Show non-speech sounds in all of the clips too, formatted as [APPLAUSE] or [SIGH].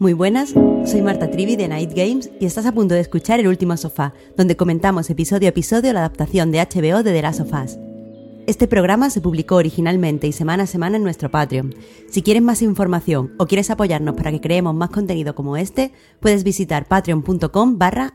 Muy buenas, soy Marta Trivi de Night Games y estás a punto de escuchar El Último Sofá, donde comentamos episodio a episodio la adaptación de HBO de The Last of Us. Este programa se publicó originalmente y semana a semana en nuestro Patreon. Si quieres más información o quieres apoyarnos para que creemos más contenido como este, puedes visitar patreon.com barra.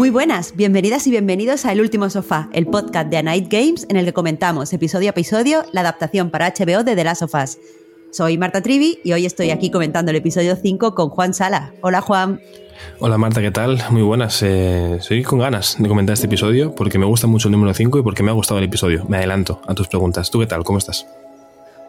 Muy buenas, bienvenidas y bienvenidos a El Último Sofá, el podcast de A Night Games en el que comentamos episodio a episodio la adaptación para HBO de The Last of Us. Soy Marta Trivi y hoy estoy aquí comentando el episodio 5 con Juan Sala. Hola Juan. Hola Marta, ¿qué tal? Muy buenas. Eh, estoy con ganas de comentar este episodio porque me gusta mucho el número 5 y porque me ha gustado el episodio. Me adelanto a tus preguntas. ¿Tú qué tal? ¿Cómo estás?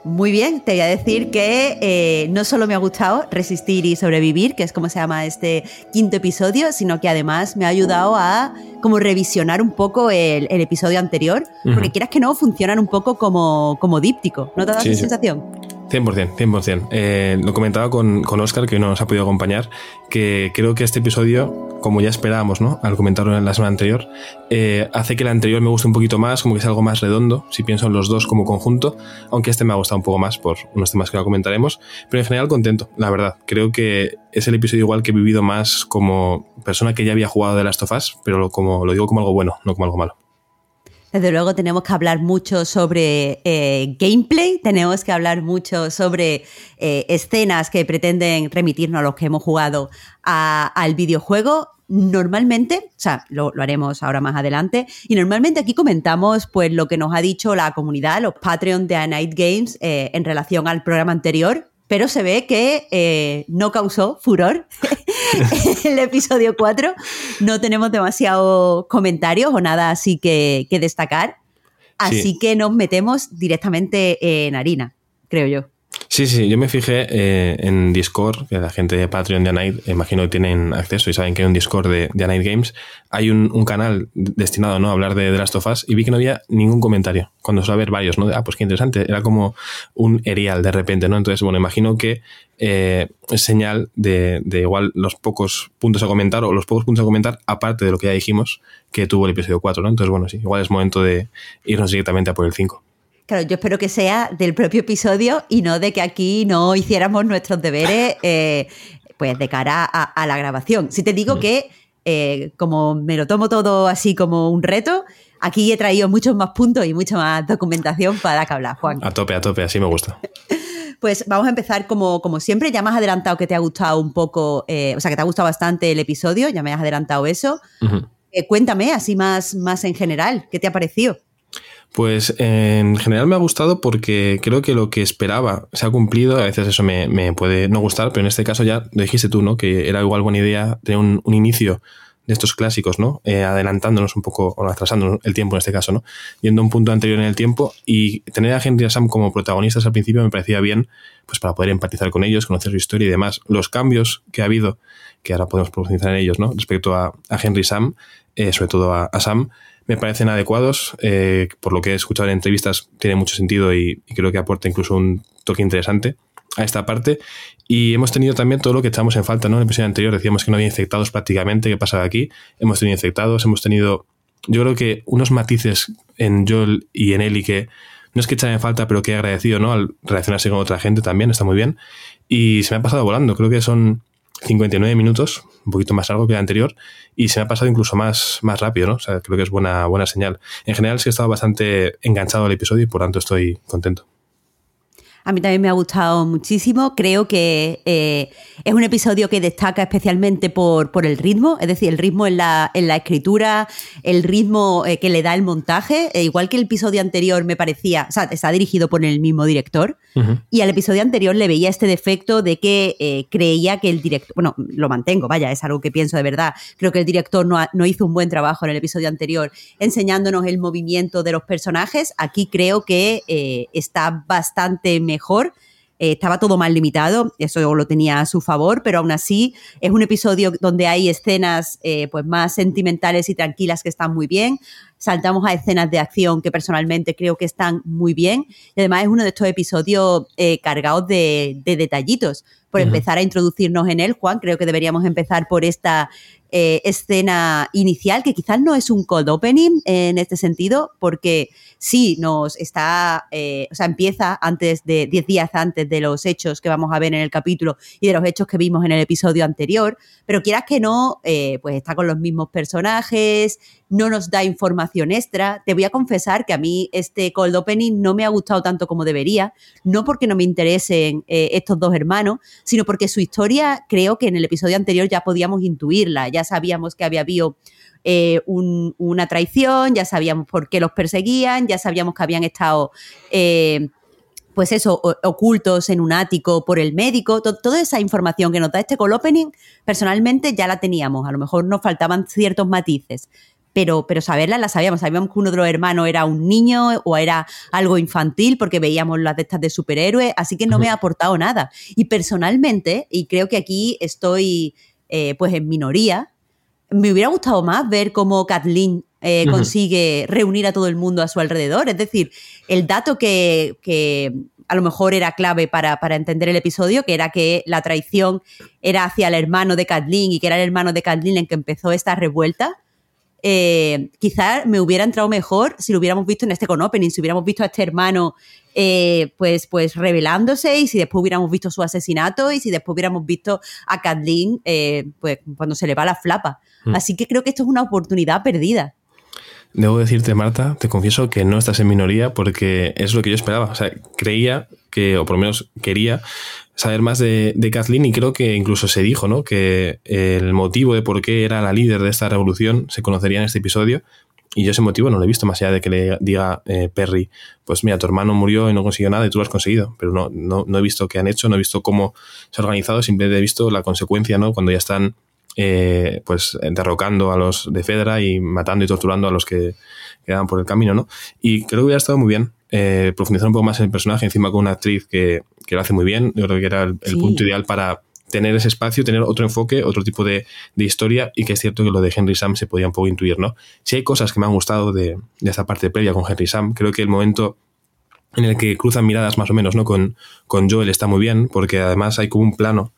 Muy bien, te voy a decir que eh, no solo me ha gustado Resistir y Sobrevivir, que es como se llama este quinto episodio, sino que además me ha ayudado a como revisionar un poco el, episodio anterior, porque quieras que no, funcionan un poco como, como díptico. ¿No te da esa sensación? 100%, 100%. Eh, lo comentaba con, con Oscar, que hoy no nos ha podido acompañar, que creo que este episodio, como ya esperábamos, ¿no? Al comentarlo en la semana anterior, eh, hace que el anterior me guste un poquito más, como que es algo más redondo, si pienso en los dos como conjunto, aunque este me ha gustado un poco más por unos temas que no comentaremos, pero en general contento, la verdad. Creo que es el episodio igual que he vivido más como persona que ya había jugado de Last of Us, pero como, lo digo como algo bueno, no como algo malo. Desde luego tenemos que hablar mucho sobre eh, gameplay, tenemos que hablar mucho sobre eh, escenas que pretenden remitirnos a los que hemos jugado al videojuego. Normalmente, o sea, lo, haremos ahora más adelante, y normalmente aquí comentamos pues lo que nos ha dicho la comunidad, los Patreon de A Night Games eh, en relación al programa anterior, pero se ve que no causó furor [LAUGHS] [LAUGHS] el episodio 4. No tenemos demasiados comentarios o nada así que, destacar. Así que nos metemos directamente en harina, creo yo. Sí, sí, yo me fijé eh, en Discord, que la gente de Patreon de Anite, imagino que tienen acceso y saben que hay un Discord de, de Anite Games. Hay un, canal destinado ¿no? a hablar de The Last of Us y vi que no había ningún comentario. Cuando suele haber varios, ¿no? ah, pues qué interesante. Era como un erial de repente, ¿no? Entonces, bueno, imagino que eh, es señal de, de, igual los pocos puntos a comentar o los pocos puntos a comentar, aparte de lo que ya dijimos que tuvo el episodio 4, ¿no? Entonces, bueno, sí, igual es momento de irnos directamente a por el 5. Claro, yo espero que sea del propio episodio y no de que aquí no hiciéramos nuestros deberes [LAUGHS] eh, pues de cara a, la grabación. Si te digo mm. que, eh, como me lo tomo todo así como un reto, aquí he traído muchos más puntos y mucha más documentación para que hablar, Juan. A tope, a tope, así me gusta. [LAUGHS] Pues vamos a empezar como, como siempre. Ya me has adelantado que te ha gustado un poco, eh, o sea, que te ha gustado bastante el episodio, ya me has adelantado eso. cuéntame, así más, más en general, ¿qué te ha parecido? Pues en general me ha gustado porque creo que lo que esperaba se ha cumplido. A veces eso me, puede no gustar, pero en este caso ya lo dijiste tú, ¿no? Que era igual buena idea tener un, inicio de estos clásicos, ¿no? Eh, adelantándonos un poco, o atrasándonos el tiempo en este caso, ¿no? Yendo a un punto anterior en el tiempo y tener a Henry y a Sam como protagonistas al principio me parecía bien, pues para poder empatizar con ellos, conocer su historia y demás. Los cambios que ha habido, que ahora podemos profundizar en ellos, ¿no? Respecto a, Henry y Sam, eh, sobre todo a Sam, me parecen adecuados. Eh, por lo que he escuchado en entrevistas, tiene mucho sentido y, creo que aporta incluso un toque interesante a esta parte. Y hemos tenido también todo lo que echamos en falta, ¿no? En el episodio anterior decíamos que no había infectados prácticamente, ¿qué pasaba aquí? Hemos tenido infectados, hemos tenido, yo creo que unos matices en Joel y en Ellie que no es que echaban en falta, pero que he agradecido, ¿no? Al relacionarse con otra gente también, está muy bien. Y se me ha pasado volando, creo que son 59 minutos, un poquito más largo que el anterior, y se me ha pasado incluso más, más rápido, ¿no? O sea, creo que es buena, buena señal. En general sí he estado bastante enganchado al episodio y por tanto estoy contento. A mí también me ha gustado muchísimo. Creo que eh, es un episodio que destaca especialmente por, por, el ritmo, es decir, el ritmo en la, en la escritura, el ritmo eh, que le da el montaje. E igual que el episodio anterior me parecía, o sea, está dirigido por el mismo director. Y al episodio anterior le veía este defecto de que eh, creía que el director, bueno, lo mantengo, vaya, es algo que pienso de verdad. Creo que el director no, no hizo un buen trabajo en el episodio anterior enseñándonos el movimiento de los personajes. Aquí creo que está bastante mejor. Eh, estaba todo más limitado, eso lo tenía a su favor, pero aún así es un episodio donde hay escenas eh, pues más sentimentales y tranquilas que están muy bien. Saltamos a escenas de acción que personalmente creo que están muy bien. Y además es uno de estos episodios eh, cargados de, detallitos. Por empezar a introducirnos en él, Juan, creo que deberíamos empezar por esta escena inicial, que quizás no es un cold opening en este sentido, porque sí nos está, eh, o sea, empieza antes de 10 días antes de los hechos que vamos a ver en el capítulo y de los hechos que vimos en el episodio anterior, pero quieras que no, eh, pues está con los mismos personajes, no nos da información extra. Te voy a confesar que a mí este cold opening no me ha gustado tanto como debería, no porque no me interesen eh, estos dos hermanos, sino porque su historia creo que en el episodio anterior ya podíamos intuirla, ya sabíamos que había habido eh, una traición, ya sabíamos por qué los perseguían, ya sabíamos que habían estado... Eh, pues eso, ocultos en un ático por el médico, toda esa información que nos da este call opening, personalmente ya la teníamos, a lo mejor nos faltaban ciertos matices, pero, pero saberla la sabíamos, sabíamos que uno de los hermanos era un niño o era algo infantil porque veíamos las de estas de superhéroes, así que no me ha aportado nada. Y personalmente, y creo que aquí estoy eh, pues en minoría, me hubiera gustado más ver cómo Kathleen eh, consigue reunir a todo el mundo a su alrededor. Es decir, el dato que, a lo mejor era clave para, entender el episodio, que era que la traición era hacia el hermano de Kathleen y que era el hermano de Kathleen en que empezó esta revuelta. Eh, quizás me hubiera entrado mejor si lo hubiéramos visto en este con opening, si hubiéramos visto a este hermano eh, pues, pues revelándose y si después hubiéramos visto su asesinato y si después hubiéramos visto a Kathleen pues cuando se le va la flapa. Mm. Así que creo que esto es una oportunidad perdida. Debo decirte, Marta, te confieso que no estás en minoría porque es lo que yo esperaba. O sea, creía que, o por lo menos quería, saber más de, Kathleen y creo que incluso se dijo, ¿no? Que el motivo de por qué era la líder de esta revolución se conocería en este episodio. Y yo ese motivo no lo he visto, más allá de que le diga eh, Perry, pues mira, tu hermano murió y no consiguió nada y tú lo has conseguido. Pero no, no, no he visto qué han hecho, no he visto cómo se ha organizado, simplemente he visto la consecuencia, ¿no? Cuando ya están eh, pues derrocando a los de Fedra y matando y torturando a los que quedaban por el camino, ¿no? Y creo que hubiera estado muy bien eh, profundizar un poco más en el personaje, encima con una actriz que, lo hace muy bien. Yo creo que era el, punto ideal para tener ese espacio, tener otro enfoque, otro tipo de, historia, y que es cierto que lo de Henry Sam se podía un poco intuir, ¿no? Si hay cosas que me han gustado de, de esta parte previa con Henry Sam, creo que el momento en el que cruzan miradas más o menos, ¿no? Con, con Joel está muy bien, porque además hay como un plano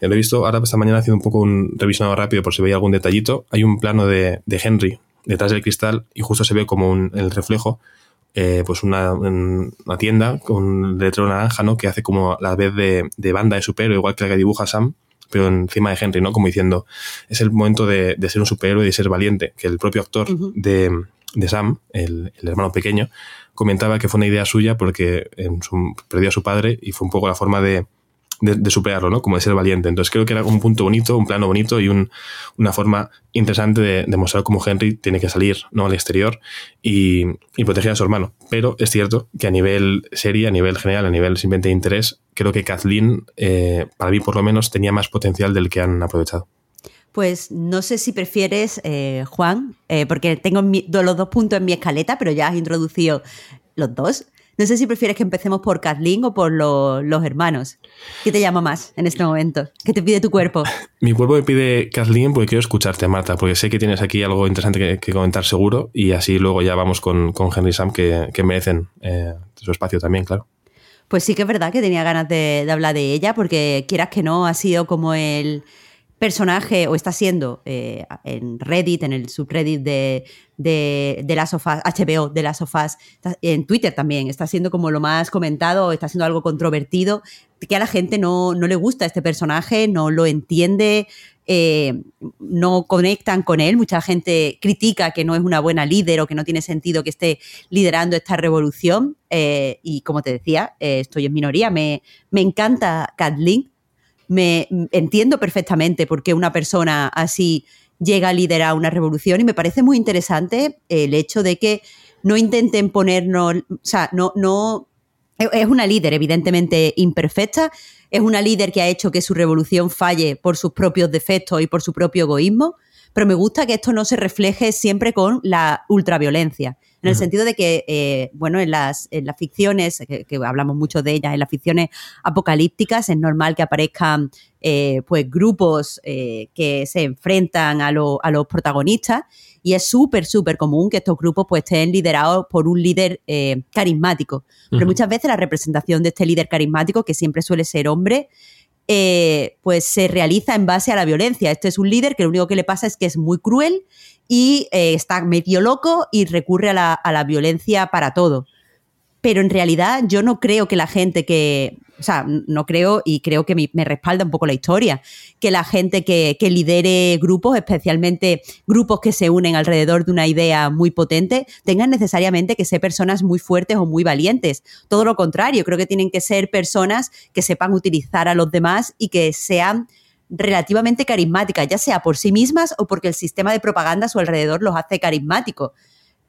lo he visto ahora esta mañana haciendo un poco un revisionado rápido por si veía algún detallito. Hay un plano de, Henry detrás del cristal y justo se ve como un, el reflejo eh, pues una, una, tienda con un letrero naranja, ¿no? Que hace como la vez de, de banda de superhéroe, igual que la que dibuja Sam, pero encima de Henry, ¿no? Como diciendo, es el momento de, de ser un superhéroe y de ser valiente, que el propio actor de, de, Sam, el, el, hermano pequeño, comentaba que fue una idea suya porque en su, perdió a su padre y fue un poco la forma de, de, superarlo, ¿no? Como de ser valiente. Entonces creo que era un punto bonito, un plano bonito y una forma interesante de demostrar cómo Henry tiene que salir ¿no? al exterior y, proteger a su hermano. Pero es cierto que a nivel serie, a nivel general, a nivel simplemente de interés, creo que Kathleen, eh, para mí por lo menos, tenía más potencial del que han aprovechado. Pues no sé si prefieres, eh, Juan, eh, porque tengo los dos puntos en mi escaleta, pero ya has introducido los dos. No sé si prefieres que empecemos por Kathleen o por los hermanos. ¿Qué te llama más en este momento? ¿Qué te pide tu cuerpo? [LAUGHS] Mi cuerpo me pide Kathleen porque quiero escucharte, Marta, porque sé que tienes aquí algo interesante que, comentar seguro y así luego ya vamos con, Henry Sam que, merecen eh, su espacio también, claro. Pues sí que es verdad que tenía ganas de, hablar de ella porque quieras que no, ha sido como el personaje, o está siendo eh, en Reddit, en el subreddit de, de, las sofás, HBO, de las sofás, en Twitter también, está siendo como lo más comentado, está siendo algo controvertido, que a la gente no, no le gusta este personaje, no lo entiende, eh, no conectan con él. Mucha gente critica que no es una buena líder o que no tiene sentido que esté liderando esta revolución. Eh, y como te decía, estoy en minoría. Me, me encanta Kathleen, me entiendo perfectamente por qué una persona así llega a liderar una revolución y me parece muy interesante el hecho de que no intenten ponernos, o sea, no, no, es una líder evidentemente imperfecta, es una líder que ha hecho que su revolución falle por sus propios defectos y por su propio egoísmo, pero me gusta que esto no se refleje siempre con la ultraviolencia en el sentido de que, eh, bueno, en las, en las ficciones, que, hablamos mucho de ellas, en las ficciones apocalípticas es normal que aparezcan eh, pues grupos eh, que se enfrentan a, a, los protagonistas. Y es súper, súper común que estos grupos pues estén liderados por un líder carismático. Pero muchas veces la representación de este líder carismático, que siempre suele ser hombre, pues se realiza en base a la violencia. Este es un líder que lo único que le pasa es que es muy cruel y eh, está medio loco y recurre a la, a la, violencia para todo. Pero en realidad yo no creo que la gente que, o sea, no creo y creo que me, respalda un poco la historia, que la gente que, que, lidere grupos, especialmente grupos que se unen alrededor de una idea muy potente, tengan necesariamente que ser personas muy fuertes o muy valientes. Todo lo contrario, creo que tienen que ser personas que sepan utilizar a los demás y que sean relativamente carismáticas, ya sea por sí mismas o porque el sistema de propaganda a su alrededor los hace carismáticos.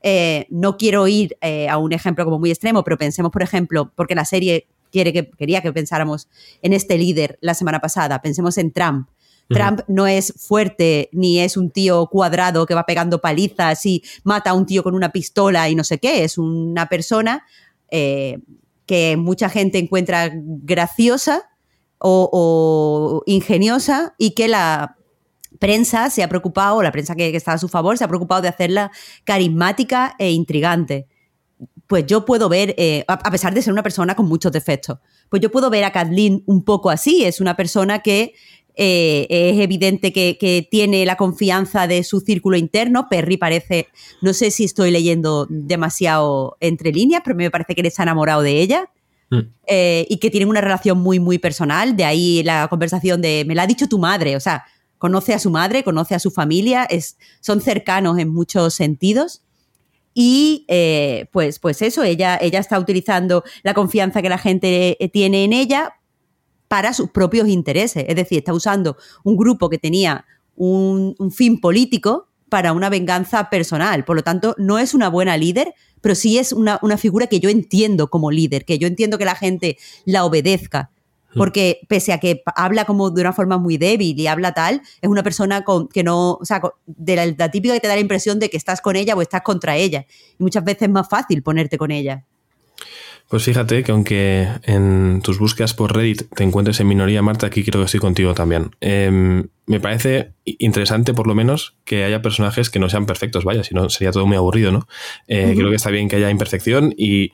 Eh, no quiero ir eh, a un ejemplo como muy extremo, pero pensemos, por ejemplo, porque la serie quiere que, quería que pensáramos en este líder la semana pasada, pensemos en Trump. Trump no es fuerte ni es un tío cuadrado que va pegando palizas y mata a un tío con una pistola y no sé qué. Es una persona eh, que mucha gente encuentra graciosa, o, ingeniosa y que la prensa se ha preocupado, la prensa que, está a su favor, se ha preocupado de hacerla carismática e intrigante. Pues yo puedo ver, eh, a pesar de ser una persona con muchos defectos, pues yo puedo ver a Kathleen un poco así. Es una persona que eh, es evidente que, que, tiene la confianza de su círculo interno. Perry parece, no sé si estoy leyendo demasiado entre líneas, pero me parece que él está enamorado de ella. Mm. Eh, y que tienen una relación muy, muy personal. De ahí la conversación de, me la ha dicho tu madre, o sea, conoce a su madre, conoce a su familia, son cercanos en muchos sentidos. Y eh, pues, pues eso, ella, ella está utilizando la confianza que la gente eh, tiene en ella para sus propios intereses. Es decir, está usando un grupo que tenía un fin político para una venganza personal. Por lo tanto, no es una buena líder, pero sí es una, figura que yo entiendo como líder, que yo entiendo que la gente la obedezca. Porque pese a que habla como de una forma muy débil y habla tal, es una persona con, que no, o sea, de la, la típica que te da la impresión de que estás con ella o estás contra ella. Y muchas veces es más fácil ponerte con ella. Pues fíjate que aunque en tus búsquedas por Reddit te encuentres en minoría, Marta, aquí creo que estoy contigo también. Em, me parece interesante, por lo menos, que haya personajes que no sean perfectos, vaya, si no sería todo muy aburrido, ¿no? Eh, creo que está bien que haya imperfección y,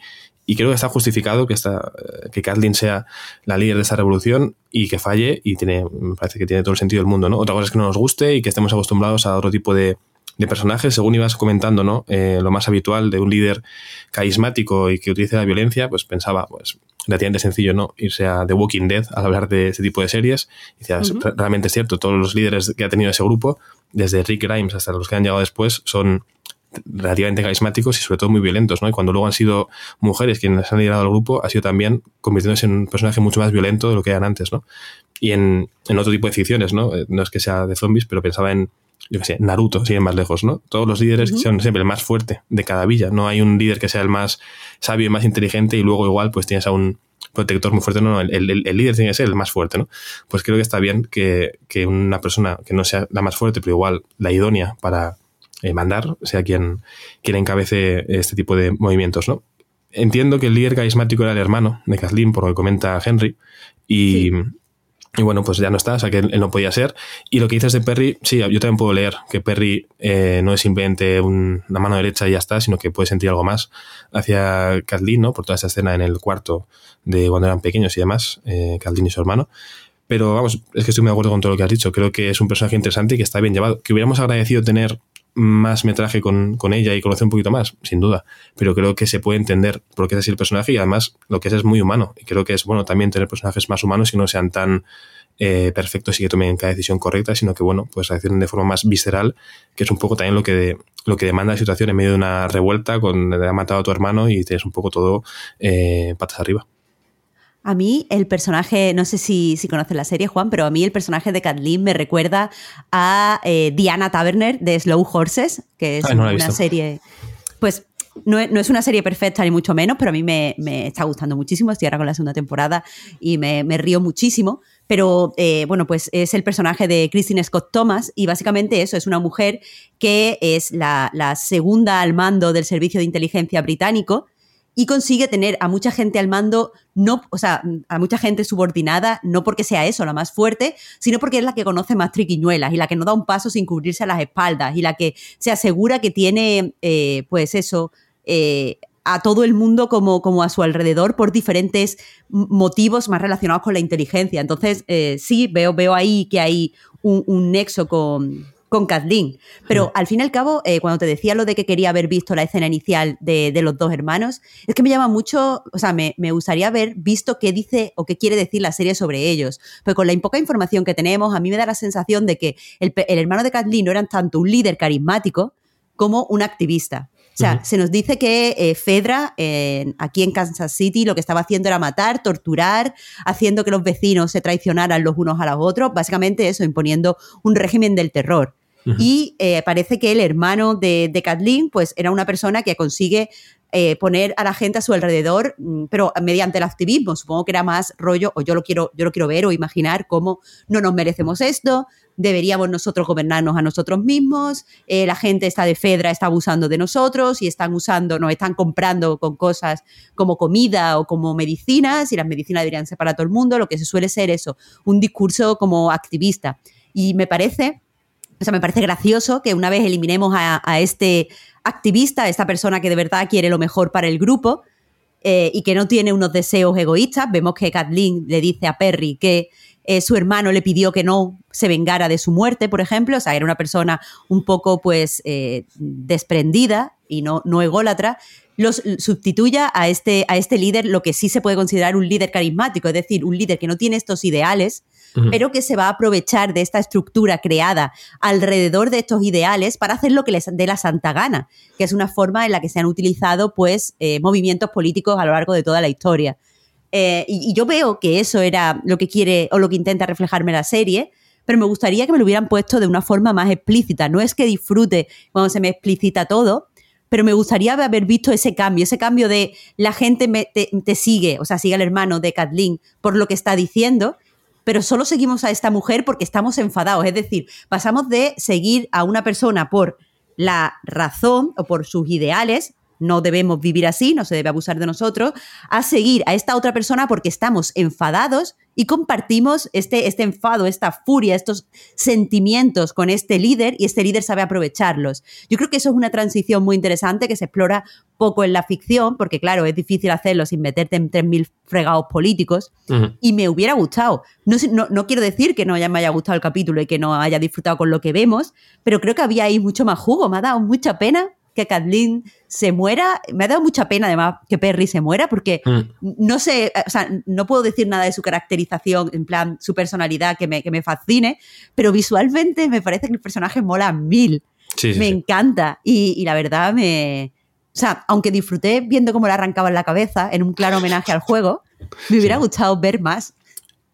creo que está justificado que, esta, que Kathleen sea la líder de esta revolución y que falle y tiene, me parece que tiene todo el sentido del mundo, ¿no? Otra cosa es que no nos guste y que estemos acostumbrados a otro tipo de, de personajes, según ibas comentando, ¿no? Eh, lo más habitual de un líder carismático y que utilice la violencia, pues pensaba, pues, relativamente sencillo, ¿no? Irse a The Walking Dead al hablar de ese tipo de series. Y decías, realmente es cierto, todos los líderes que ha tenido ese grupo, desde Rick Grimes hasta los que han llegado después, son relativamente carismáticos y sobre todo muy violentos, ¿no? Y cuando luego han sido mujeres quienes han liderado el grupo, ha sido también convirtiéndose en un personaje mucho más violento de lo que eran antes, ¿no? Y en, en otro tipo de ficciones, ¿no? Eh, no es que sea de zombies, pero pensaba en yo qué sé, Naruto, siguen más lejos, ¿no? Todos los líderes son siempre el más fuerte de cada villa. No hay un líder que sea el más sabio y más inteligente y luego igual pues tienes a un protector muy fuerte. No, no, el, líder tiene que ser el más fuerte, ¿no? Pues creo que está bien que, una persona que no sea la más fuerte, pero igual la idónea para eh, mandar, sea quien, quien encabece este tipo de movimientos, ¿no? Entiendo que el líder carismático era el hermano de Kathleen, por lo que comenta Henry, y... Y bueno, pues ya no está, o sea que él no podía ser. Y lo que dices de Perry, sí, yo también puedo leer que Perry eh, no es simplemente una mano derecha y ya está, sino que puede sentir algo más hacia Kathleen, ¿no? Por toda esa escena en el cuarto de cuando eran pequeños y demás, eh, Kathleen y su hermano. Pero vamos, es que estoy muy de acuerdo con todo lo que has dicho. Creo que es un personaje interesante y que está bien llevado. Que hubiéramos agradecido tener más metraje con, con, ella y conocer un poquito más, sin duda. Pero creo que se puede entender por qué es así el personaje y además lo que es es muy humano. Y creo que es bueno también tener personajes más humanos y no sean tan eh, perfectos y que tomen cada decisión correcta, sino que bueno, pues accionen de forma más visceral, que es un poco también lo que, lo que demanda la situación en medio de una revuelta con le ha matado a tu hermano y tienes un poco todo eh, patas arriba. A mí el personaje, no sé si, si conoces la serie, Juan, pero a mí el personaje de Kathleen me recuerda a eh, Diana Taverner de Slow Horses, que es una serie... Pues no es, una serie perfecta ni mucho menos, pero a mí me, está gustando muchísimo. Estoy ahora con la segunda temporada y me, río muchísimo. Pero eh, bueno, pues es el personaje de Christine Scott Thomas y básicamente eso, es una mujer que es la, la segunda al mando del Servicio de Inteligencia británico y consigue tener a mucha gente al mando, no, o sea, a mucha gente subordinada, no porque sea eso la más fuerte, sino porque es la que conoce más triquiñuelas y la que no da un paso sin cubrirse a las espaldas y la que se asegura que tiene, eh, pues eso, eh, a todo el mundo como, como, a su alrededor por diferentes motivos más relacionados con la inteligencia. Entonces, eh, sí, veo, veo ahí que hay un nexo con, con Kathleen. Pero al fin y al cabo, eh, cuando te decía lo de que quería haber visto la escena inicial de, los dos hermanos, es que me llama mucho, o sea, me, gustaría haber visto qué dice o qué quiere decir la serie sobre ellos. Pero con la poca información que tenemos, a mí me da la sensación de que el, hermano de Kathleen no era tanto un líder carismático como un activista. O sea, se nos dice que eh, Fedra, aquí en Kansas City, lo que estaba haciendo era matar, torturar, haciendo que los vecinos se traicionaran los unos a los otros, básicamente eso, imponiendo un régimen del terror. Y eh, parece que el hermano de, de, Kathleen, pues era una persona que consigue eh, poner a la gente a su alrededor, mm, pero mediante el activismo. Supongo que era más rollo, o yo lo quiero, yo lo quiero ver o imaginar cómo no nos merecemos esto, deberíamos nosotros gobernarnos a nosotros mismos, eh, la gente está de Fedra, está abusando de nosotros y están usando, nos están comprando con cosas como comida o como medicinas y las medicinas deberían ser para todo el mundo, lo que se suele ser eso, un discurso como activista. Y me parece o sea, me parece gracioso que una vez eliminemos a, este activista, a esta persona que de verdad quiere lo mejor para el grupo eh, y que no tiene unos deseos egoístas, vemos que Kathleen le dice a Perry que eh, su hermano le pidió que no se vengara de su muerte, por ejemplo, o sea, era una persona un poco pues eh, desprendida y no, no ególatra, los sustituya a este, a este líder lo que sí se puede considerar un líder carismático, es decir, un líder que no tiene estos ideales, pero que se va a aprovechar de esta estructura creada alrededor de estos ideales para hacer lo que les dé la santa gana, que es una forma en la que se han utilizado pues eh, movimientos políticos a lo largo de toda la historia. Eh, y, yo veo que eso era lo que quiere o lo que intenta reflejarme la serie, pero me gustaría que me lo hubieran puesto de una forma más explícita. No es que disfrute cuando se me explicita todo, pero me gustaría haber visto ese cambio, ese cambio de la gente te, te, sigue, o sea, sigue al hermano de Kathleen por lo que está diciendo, pero solo seguimos a esta mujer porque estamos enfadados. Es decir, pasamos de seguir a una persona por la razón o por sus ideales no debemos vivir así, no se debe abusar de nosotros, a seguir a esta otra persona porque estamos enfadados y compartimos este, este enfado, esta furia, estos sentimientos con este líder y este líder sabe aprovecharlos. Yo creo que eso es una transición muy interesante que se explora poco en la ficción, porque claro, es difícil hacerlo sin meterte en 3.000 fregados políticos, y me hubiera gustado. No, no, no, quiero decir que no me haya gustado el capítulo y que no haya disfrutado con lo que vemos, pero creo que había ahí mucho más jugo, me ha dado mucha pena que Kathleen se muera. Me ha dado mucha pena, además, que Perry se muera, porque mm. no sé, o sea, no puedo decir nada de su caracterización, en plan, su personalidad que me, que me fascine, pero visualmente me parece que el personaje mola mil. me encanta. Y, la verdad me. O sea, aunque disfruté viendo cómo le arrancaban la cabeza en un claro homenaje al juego, me hubiera gustado ver más.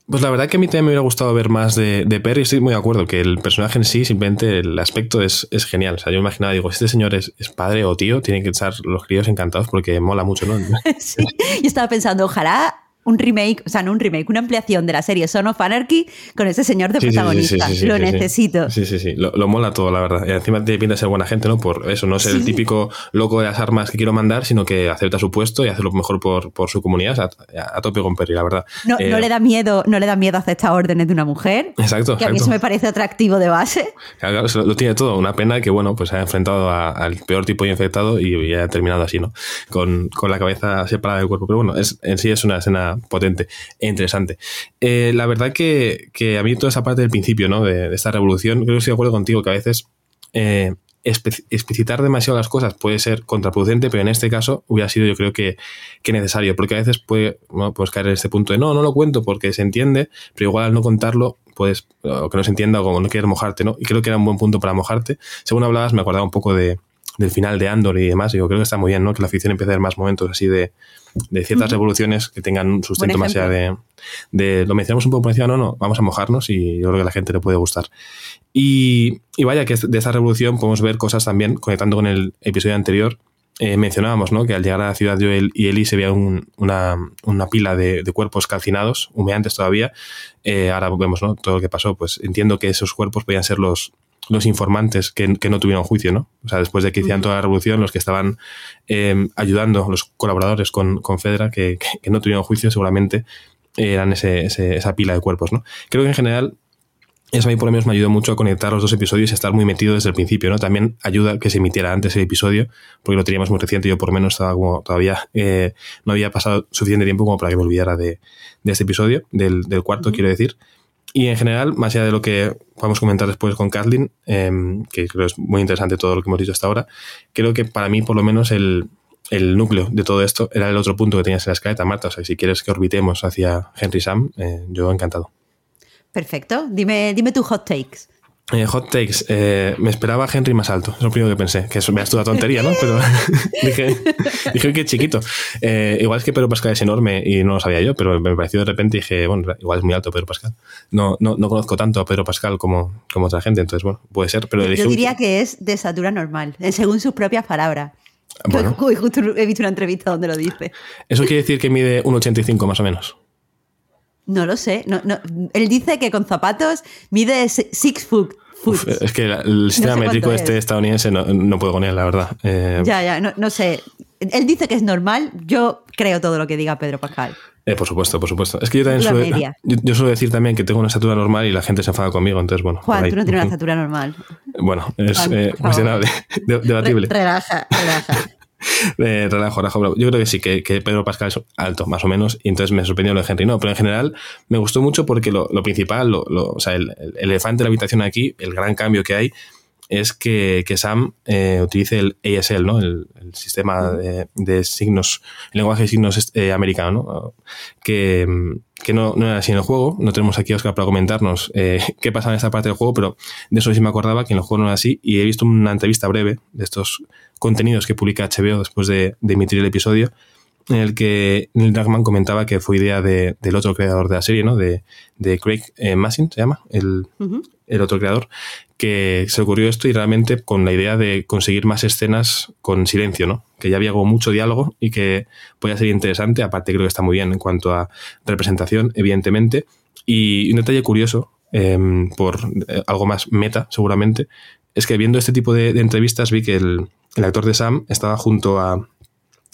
Pues la verdad que a mí también me hubiera gustado ver más de, Perry, estoy muy de acuerdo, que el personaje en sí, simplemente el aspecto es, genial. O sea, yo imaginaba, digo, este señor es, es, padre o tío, tienen que estar los críos encantados porque mola mucho, ¿no? [LAUGHS] sí, yo estaba pensando, ojalá un remake, o sea, no un remake, una ampliación de la serie Son of Anarchy con ese señor de protagonista. lo necesito. Sí, sí, sí. Lo, mola todo, la verdad. Y encima te pinta ser buena gente, ¿no? Por eso, no ser el típico loco de las armas que quiero mandar, sino que acepta su puesto y hace lo mejor por, por su comunidad. a, tope con Perry, la verdad. No, no, eh, le da miedo, no le da miedo aceptar órdenes de una mujer. Exacto. Que a mí eso me parece atractivo de base. Claro, lo, tiene todo. Una pena que, bueno, pues se ha enfrentado al peor tipo de infectado y, ha terminado así, ¿no? Con, con la cabeza separada del cuerpo. Pero bueno, es, en sí es una escena potente e interesante. Eh, la verdad que, que, a mí toda esa parte del principio, ¿no? De, esta revolución, creo que estoy de acuerdo contigo que a veces eh, explicitar demasiado las cosas puede ser contraproducente, pero en este caso hubiera sido yo creo que, que necesario, porque a veces puede pues caer en este punto de no, no lo cuento porque se entiende, pero igual al no contarlo puedes, o que no se entienda o como no quieres mojarte, ¿no? Y creo que era un buen punto para mojarte. Según hablabas, me acordaba un poco de, del final de Andor y demás. Yo creo que está muy bien, ¿no? Que la ficción empiece a ver más momentos así de, de ciertas revoluciones que tengan un sustento más allá de, de, Lo mencionamos un poco por encima, no, no, vamos a mojarnos y yo creo que a la gente le puede gustar. Y, y vaya que de esa revolución podemos ver cosas también, conectando con el episodio anterior, eh, mencionábamos ¿no? que al llegar a la ciudad Joel y Eli se veía una, una, pila de, de, cuerpos calcinados, humeantes todavía. Eh, ahora vemos ¿no? todo lo que pasó. Pues entiendo que esos cuerpos podían ser los, los informantes que, que, no tuvieron juicio, ¿no? O sea, después de que hicieran toda la revolución, los que estaban eh, ayudando, los colaboradores con, con Fedra, que, que, no tuvieron juicio, seguramente eran ese, ese, esa pila de cuerpos, ¿no? Creo que en general eso a mí por lo menos me ayudó mucho a conectar los dos episodios y estar muy metido desde el principio, ¿no? También ayuda que se emitiera antes el episodio, porque lo teníamos muy reciente, yo por lo menos estaba como todavía, eh, no había pasado suficiente tiempo como para que me olvidara de, de este episodio, del, del cuarto, uh -huh. quiero decir. Y en general, más allá de lo que podemos comentar después con Kathleen, eh, que creo es muy interesante todo lo que hemos dicho hasta ahora, creo que para mí por lo menos el, el núcleo de todo esto era el otro punto que tenías en la escaleta, Marta. O sea, si quieres que orbitemos hacia Henry Sam, eh, yo encantado. Perfecto. Dime, dime tus hot takes. Eh, hot takes. Eh, me esperaba Henry más alto. Es lo primero que pensé. Que eso me has la tontería, ¿no? Pero [LAUGHS] dije, dije que chiquito. Eh, igual es que Pedro Pascal es enorme y no lo sabía yo, pero me pareció de repente y dije, bueno, igual es muy alto Pedro Pascal. No, no, no conozco tanto a Pedro Pascal como, como otra gente, entonces, bueno, puede ser. Pero yo diría que es de estatura normal, según sus propias palabras. Bueno. [LAUGHS] Justo he visto una entrevista donde lo dice. Eso quiere decir que mide 1,85 más o menos. No lo sé. No, no. Él dice que con zapatos mide six foot. Uf, es que el sistema no sé métrico este es. estadounidense no, no, puedo con él, la verdad. Eh, ya, ya, no, no, sé. Él dice que es normal, yo creo todo lo que diga Pedro Pascal. Eh, por supuesto, por supuesto. Es que yo también suelo, [LAUGHS] yo, yo, suelo decir también que tengo una estatura normal y la gente se enfada conmigo, entonces bueno. Juan, tú no tienes [LAUGHS] una estatura normal. Bueno, es Juan, eh, cuestionable, [LAUGHS] debatible. Relaja, relaja. [LAUGHS] Eh, relajo, relajo. Yo creo que sí, que, que, Pedro Pascal es alto, más o menos, y entonces me sorprendió lo de Henry. No, pero en general me gustó mucho porque lo, lo principal, lo, lo, o sea, el, elefante de la habitación aquí, el gran cambio que hay, es que, que Sam eh, utilice el ASL, ¿no? El, sistema de, signos, el lenguaje de signos eh, americano, ¿no? Que, que no, no, era así en el juego. No tenemos aquí a Oscar para comentarnos eh, [LAUGHS] qué pasa en esta parte del juego, pero de eso sí me acordaba que en el juego no era así. Y he visto una entrevista breve de estos contenidos que publica HBO después de, emitir el episodio, en el que Neil Druckmann comentaba que fue idea de, del otro creador de la serie, ¿no? De, de Craig eh, Massin, se llama, el. El, otro creador, que se ocurrió esto y realmente con la idea de conseguir más escenas con silencio, ¿no? Que ya había como mucho diálogo y que podía ser interesante, aparte creo que está muy bien en cuanto a representación, evidentemente. Y un detalle curioso, eh, por eh, algo más meta, seguramente, es que viendo este tipo de, entrevistas vi que el, el actor de Sam estaba junto a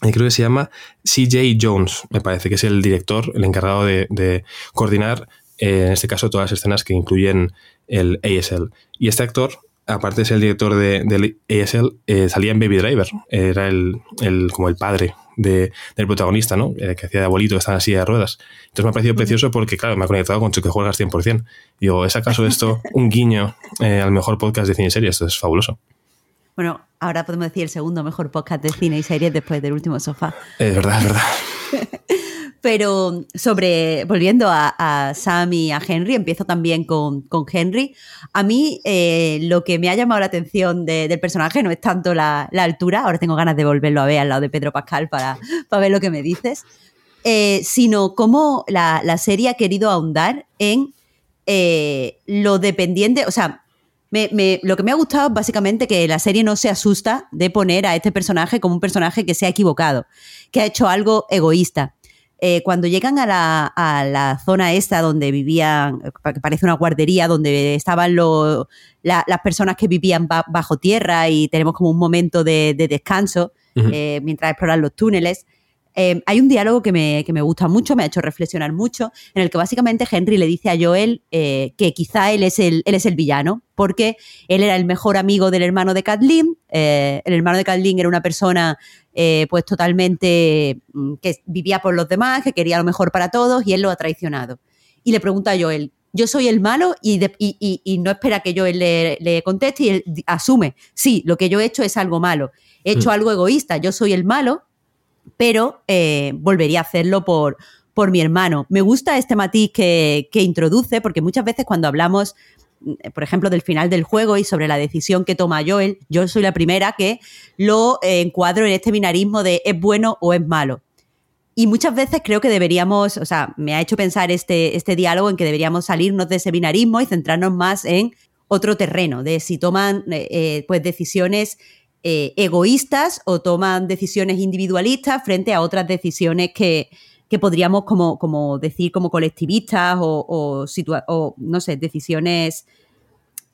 creo que se llama CJ Jones, me parece que es el director, el encargado de, de coordinar, eh, en este caso, todas las escenas que incluyen el ASL. Y este actor, aparte de ser el director de, del ASL, eh, salía en Baby Driver, era el, el como el padre de, del protagonista, ¿no? Eh, que hacía de abuelito, que estaba en silla de ruedas. Entonces me ha parecido precioso porque, claro, me ha conectado con que juegas 100%. Digo, ¿es acaso esto [LAUGHS] un guiño eh, al mejor podcast de cine y serie? Esto es fabuloso. Bueno, ahora podemos decir el segundo mejor podcast de cine y series después del último sofá. Es verdad, es verdad. [LAUGHS] Pero sobre, volviendo a, a, Sam y a Henry, empiezo también con, con Henry. A mí eh, lo que me ha llamado la atención de, del personaje no es tanto la, altura, ahora tengo ganas de volverlo a ver al lado de Pedro Pascal para, para ver lo que me dices, eh, sino cómo la, la, serie ha querido ahondar en eh, lo dependiente, o sea, lo que me ha gustado es básicamente que la serie no se asusta de poner a este personaje como un personaje que se ha equivocado, que ha hecho algo egoísta. Eh, cuando llegan a la, a la, zona esta donde vivían, que parece una guardería, donde estaban lo, la, las personas que vivían ba bajo tierra y tenemos como un momento de, de descanso uh -huh. eh, mientras exploran los túneles, eh, hay un diálogo que me, que me, gusta mucho, me ha hecho reflexionar mucho, en el que básicamente Henry le dice a Joel eh, que quizá él es, el, él es el villano, porque él era el mejor amigo del hermano de Kathleen. Eh, el hermano de Kathleen era una persona pues totalmente mm, que vivía por los demás, que quería lo mejor para todos y él lo ha traicionado. Y le pregunta a Joel, yo soy el malo y, y, no espera que yo le, le, conteste y él asume, sí, lo que yo he hecho es algo malo, he hecho mm. algo egoísta, yo soy el malo pero eh, volvería a hacerlo por, por mi hermano. Me gusta este matiz que, introduce, porque muchas veces cuando hablamos, mm, por ejemplo, del final del juego y sobre la decisión que toma Joel, yo soy la primera que lo eh, encuadro en este binarismo de es bueno o es malo. Y muchas veces creo que deberíamos, o sea, me ha hecho pensar este, este diálogo en que deberíamos salirnos de ese binarismo y centrarnos más en otro terreno, de si toman eh, pues decisiones eh, egoístas o toman decisiones individualistas frente a otras decisiones que, podríamos como, como, decir como colectivistas o, o, no sé, decisiones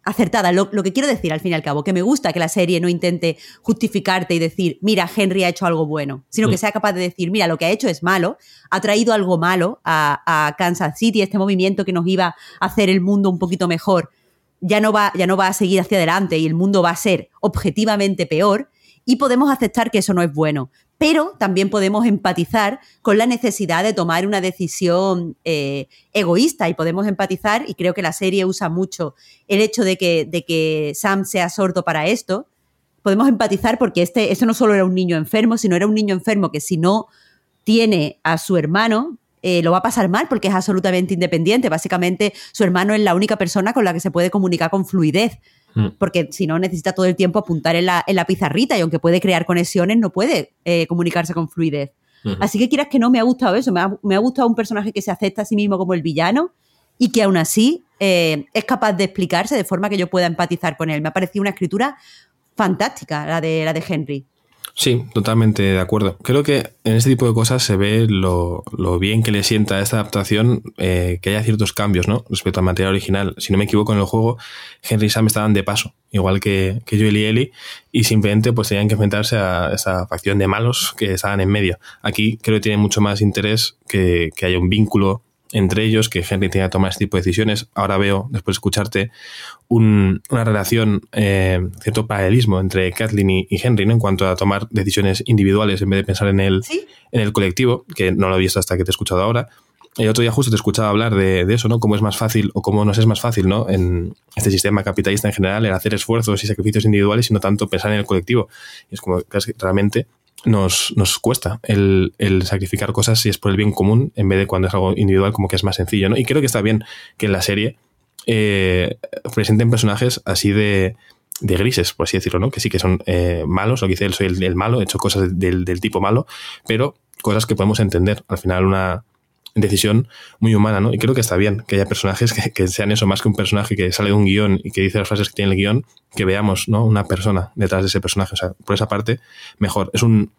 acertadas. Lo, que quiero decir al fin y al cabo, que me gusta que la serie no intente justificarte y decir, mira, Henry ha hecho algo bueno, sino que mm. sea capaz de decir, mira, lo que ha hecho es malo, ha traído algo malo a, a Kansas City, este movimiento que nos iba a hacer el mundo un poquito mejor ya no, va, ya no va a seguir hacia adelante y el mundo va a ser objetivamente peor y podemos aceptar que eso no es bueno. Pero también podemos empatizar con la necesidad de tomar una decisión eh, egoísta y podemos empatizar, y creo que la serie usa mucho el hecho de que, de que Sam sea sordo para esto. Podemos empatizar porque este, no solo era un niño enfermo, sino era un niño enfermo que si no tiene a su hermano, eh, lo va a pasar mal porque es absolutamente independiente. Básicamente, su hermano es la única persona con la que se puede comunicar con fluidez. Mm. Porque si no, necesita todo el tiempo apuntar en la, pizarrita y aunque puede crear conexiones, no puede eh, comunicarse con fluidez. Así que quieras que no, me ha gustado eso. Me ha, gustado un personaje que se acepta a sí mismo como el villano y que aún así eh, es capaz de explicarse de forma que yo pueda empatizar con él. Me ha parecido una escritura fantástica la de, la de Henry. Sí, totalmente de acuerdo. Creo que en este tipo de cosas se ve lo, bien que le sienta esta adaptación eh, que haya ciertos cambios ¿no? respecto al material original. Si no me equivoco en el juego, Henry y Sam estaban de paso, igual que, que Joel y Ellie, y simplemente pues tenían que enfrentarse a esa facción de malos que estaban en medio. Aquí creo que tiene mucho más interés que, que haya un vínculo entre ellos, que Henry tenga que tomar este tipo de decisiones. Ahora veo, después de escucharte, una relación, eh, cierto paralelismo entre Kathleen y, Henry, ¿no? En cuanto a tomar decisiones individuales en vez de pensar en el, en el colectivo, que no lo he visto hasta que te he escuchado ahora. El otro día justo te escuchaba hablar de, eso, ¿no? Cómo es más fácil o cómo nos es más fácil, ¿no? En este sistema capitalista en general, el hacer esfuerzos y sacrificios individuales y no tanto pensar en el colectivo. Y es como que realmente nos, nos cuesta el, el, sacrificar cosas si es por el bien común en vez de cuando es algo individual como que es más sencillo, ¿no? Y creo que está bien que en la serie eh, presenten personajes así de, de, grises, por así decirlo, ¿no? Que sí que son eh, malos, lo que dice él, soy el, malo, he hecho cosas del, del, tipo malo, pero cosas que podemos entender. Al final una decisión muy humana, ¿no? Y creo que está bien que haya personajes que, sean eso, más que un personaje que sale de un guion y que dice las frases que tiene el guion, que veamos, ¿no? Una persona detrás de ese personaje. O sea, por esa parte, mejor. Es un...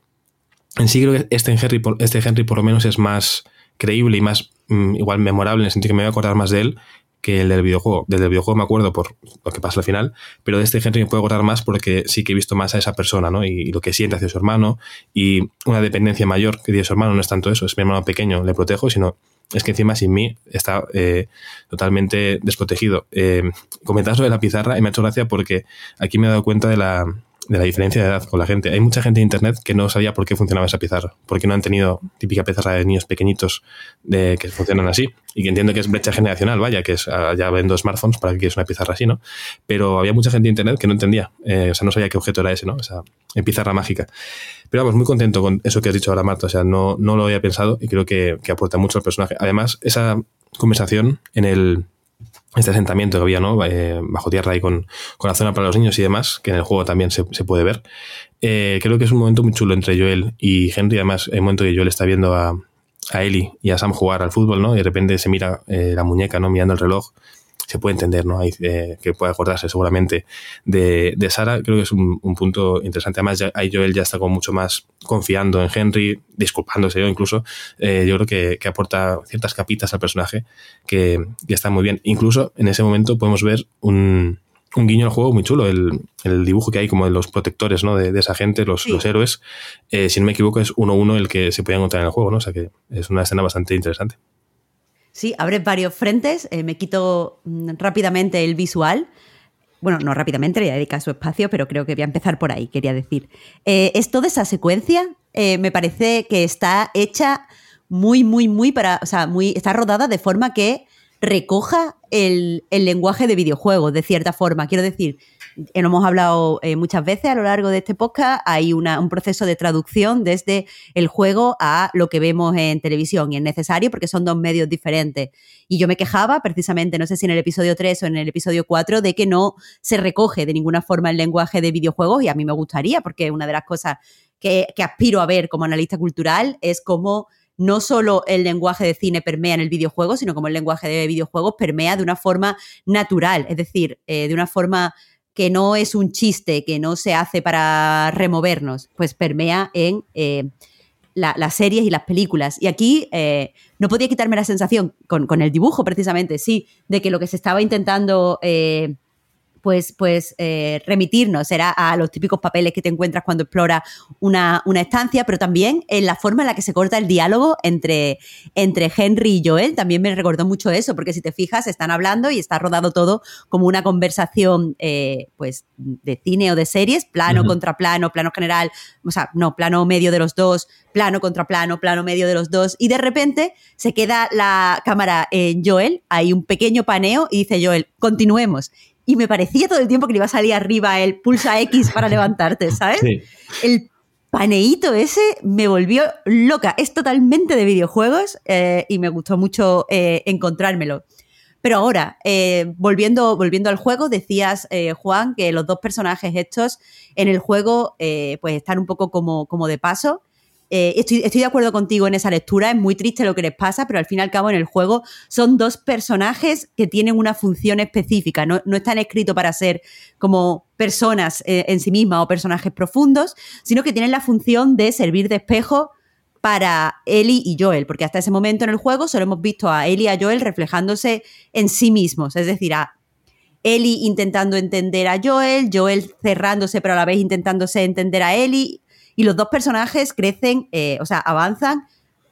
En sí creo que este Henry, este Henry por lo menos es más creíble y más mm, igual memorable en el sentido que me voy a acordar más de él que el del videojuego. Desde el videojuego me acuerdo por lo que pasa al final, pero de este Henry me puedo acordar más porque sí que he visto más a esa persona, ¿no? Y, lo que siente hacia su hermano y una dependencia mayor que tiene su hermano no es tanto eso, es mi hermano pequeño, le protejo, sino es que encima sin mí está eh, totalmente desprotegido. Eh, comentabas de la pizarra y me ha hecho gracia porque aquí me he dado cuenta de la, de la diferencia de edad con la gente. Hay mucha gente en internet que no sabía por qué funcionaba esa pizarra, porque no han tenido típica pizarra de niños pequeñitos de que funcionan así. Y que entiendo que es brecha generacional, vaya, que es ah, ya vendo smartphones para que quieres una pizarra así, ¿no? Pero había mucha gente en internet que no entendía, eh, o sea, no sabía qué objeto era ese, ¿no? Esa pizarra mágica. Pero vamos, muy contento con eso que has dicho ahora, Marta. O sea, no, no lo había pensado y creo que, que aporta mucho al personaje. Además, esa conversación en el este asentamiento que había ¿no? Eh, bajo tierra y con, con, la zona para los niños y demás, que en el juego también se, puede ver. Eh, creo que es un momento muy chulo entre Joel y Henry. Además, el momento que Joel está viendo a, a Ellie y a Sam jugar al fútbol, ¿no? Y de repente se mira eh, la muñeca, ¿no? Mirando el reloj se puede entender, ¿no? Hay, eh, que puede acordarse seguramente de, de, Sara, creo que es un, punto interesante. Además, ya, ahí Joel ya está como mucho más confiando en Henry, disculpándose yo incluso. Eh, yo creo que, que, aporta ciertas capitas al personaje que, que está muy bien. Incluso en ese momento podemos ver un, un guiño al juego muy chulo. El, dibujo que hay como de los protectores, ¿no? De, esa gente, los, los héroes. Eh, si no me equivoco, es uno a uno el que se puede encontrar en el juego, ¿no? O sea que es una escena bastante interesante. Sí, abre varios frentes. Eh, me quito mm, rápidamente el visual. Bueno, no rápidamente, le dedica su espacio, pero creo que voy a empezar por ahí, quería decir. Eh, es toda esa secuencia, me parece que está hecha muy, muy, muy para. O sea, muy, está rodada de forma que recoja el, lenguaje de videojuegos, de cierta forma. Quiero decir, eh, hemos hablado eh, muchas veces a lo largo de este podcast, hay un proceso de traducción desde el juego a lo que vemos en televisión y es necesario porque son dos medios diferentes. Y yo me quejaba precisamente, no sé si en el episodio 3 o en el episodio 4, de que no se recoge de ninguna forma el lenguaje de videojuegos y a mí me gustaría porque una de las cosas que, que aspiro a ver como analista cultural es cómo no solo el lenguaje de cine permea en el videojuego, sino como el lenguaje de videojuegos permea de una forma natural, es decir, eh, de una forma que no es un chiste, que no se hace para removernos, pues permea en eh, las series y las películas. Y aquí eh, no podía quitarme la sensación, con, el dibujo precisamente, sí, de que lo que se estaba intentando pues, pues eh, remitirnos. Será a los típicos papeles que te encuentras cuando exploras una, estancia, pero también en la forma en la que se corta el diálogo entre, entre Henry y Joel. También me recordó mucho eso, porque si te fijas, están hablando y está rodado todo como una conversación eh, pues, de cine o de series, plano contra plano, plano general, o sea, no, plano medio de los dos, plano contra plano, plano medio de los dos, y de repente se queda la cámara en Joel, hay un pequeño paneo y dice Joel, continuemos y me parecía todo el tiempo que le iba a salir arriba el pulsa X para levantarte, ¿sabes? El paneíto ese me volvió loca. Es totalmente de videojuegos eh, y me gustó mucho eh, encontrármelo. Pero ahora, eh, volviendo, volviendo al juego, decías, Juan, que los dos personajes estos en el juego pues están un poco como, como de paso. Eh, estoy, de acuerdo contigo en esa lectura, es muy triste lo que les pasa, pero al fin y al cabo en el juego son dos personajes que tienen una función específica, no, están escritos para ser como personas eh, en sí mismas o personajes profundos, sino que tienen la función de servir de espejo para Ellie y Joel, porque hasta ese momento en el juego solo hemos visto a Ellie y a Joel reflejándose en sí mismos, es decir, a Ellie intentando entender a Joel, Joel cerrándose pero a la vez intentándose entender a Ellie y los dos personajes crecen, eh, o sea, avanzan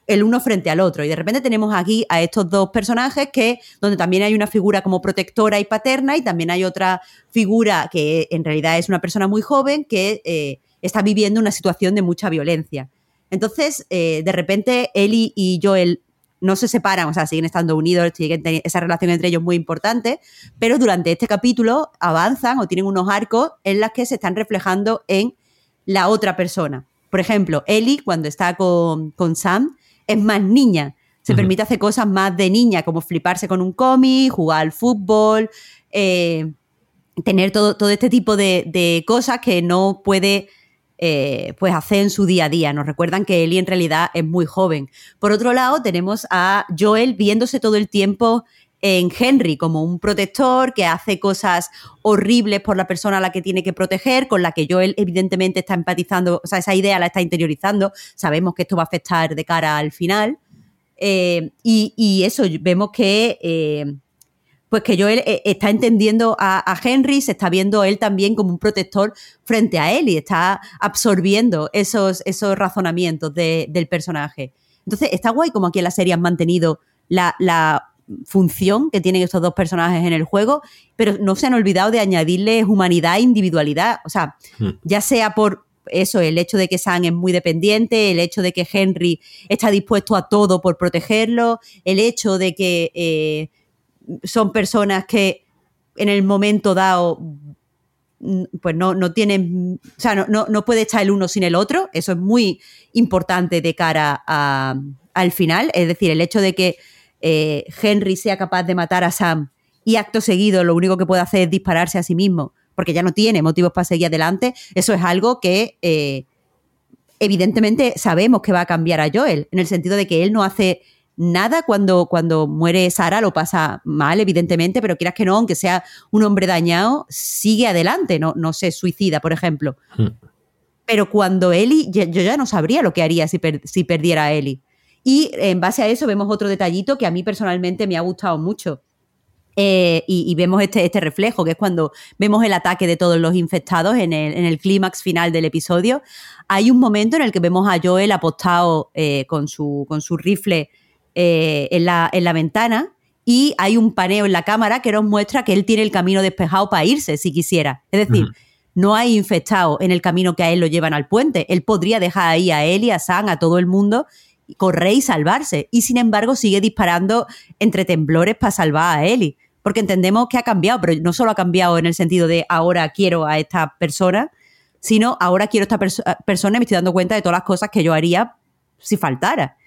el uno frente al otro. Y de repente tenemos aquí a estos dos personajes que, donde también hay una figura como protectora y paterna, y también hay otra figura que en realidad es una persona muy joven que eh, está viviendo una situación de mucha violencia. Entonces, eh, de repente, Ellie y Joel no se separan, o sea, siguen estando unidos, siguen esa relación entre ellos muy importante, pero durante este capítulo avanzan o tienen unos arcos en los que se están reflejando en la otra persona. Por ejemplo, Ellie, cuando está con, Sam, es más niña. Se permite hacer cosas más de niña, como fliparse con un cómic, jugar al fútbol, eh, tener todo, todo, este tipo de, cosas que no puede eh, pues hacer en su día a día. Nos recuerdan que Ellie en realidad es muy joven. Por otro lado, tenemos a Joel viéndose todo el tiempo en Henry como un protector que hace cosas horribles por la persona a la que tiene que proteger, con la que Joel evidentemente está empatizando, o sea, esa idea la está interiorizando, sabemos que esto va a afectar de cara al final. Eh, y, eso, vemos que, eh, pues que Joel eh, está entendiendo a, Henry, se está viendo él también como un protector frente a él y está absorbiendo esos, esos razonamientos del personaje. Entonces, está guay como aquí en la serie han mantenido la función que tienen estos dos personajes en el juego, pero no se han olvidado de añadirles humanidad e individualidad. O sea, hmm. ya sea por eso, el hecho de que Sam es muy dependiente, el hecho de que Henry está dispuesto a todo por protegerlo, el hecho de que eh, son personas que en el momento dado mm, pues no, no tienen, o sea, no, no, puede estar el uno sin el otro, eso es muy importante de cara al final, es decir, el hecho de que eh, Henry sea capaz de matar a Sam y acto seguido lo único que puede hacer es dispararse a sí mismo, porque ya no tiene motivos para seguir adelante, eso es algo que eh, evidentemente sabemos que va a cambiar a Joel, en el sentido de que él no hace nada cuando, cuando muere Sara, lo pasa mal, evidentemente, pero quieras que no, aunque sea un hombre dañado, sigue adelante, no, no se suicida, por ejemplo. Hmm. Pero cuando Eli, yo, ya no sabría lo que haría si, si perdiera a Eli. Y en base a eso vemos otro detallito que a mí personalmente me ha gustado mucho. Eh, y, vemos este, este reflejo, que es cuando vemos el ataque de todos los infectados en el, en el clímax final del episodio. Hay un momento en el que vemos a Joel apostado eh, con, su, con su rifle eh, en, la, en la ventana y hay un paneo en la cámara que nos muestra que él tiene el camino despejado para irse si quisiera. Es decir, no hay infectados en el camino que a él lo llevan al puente. Él podría dejar ahí a él y a Sam, a todo el mundo, correr y salvarse. Y sin embargo sigue disparando entre temblores para salvar a Ellie. Porque entendemos que ha cambiado, pero no solo ha cambiado en el sentido de ahora quiero a esta persona, sino ahora quiero a esta persona y me estoy dando cuenta de todas las cosas que yo haría si faltara.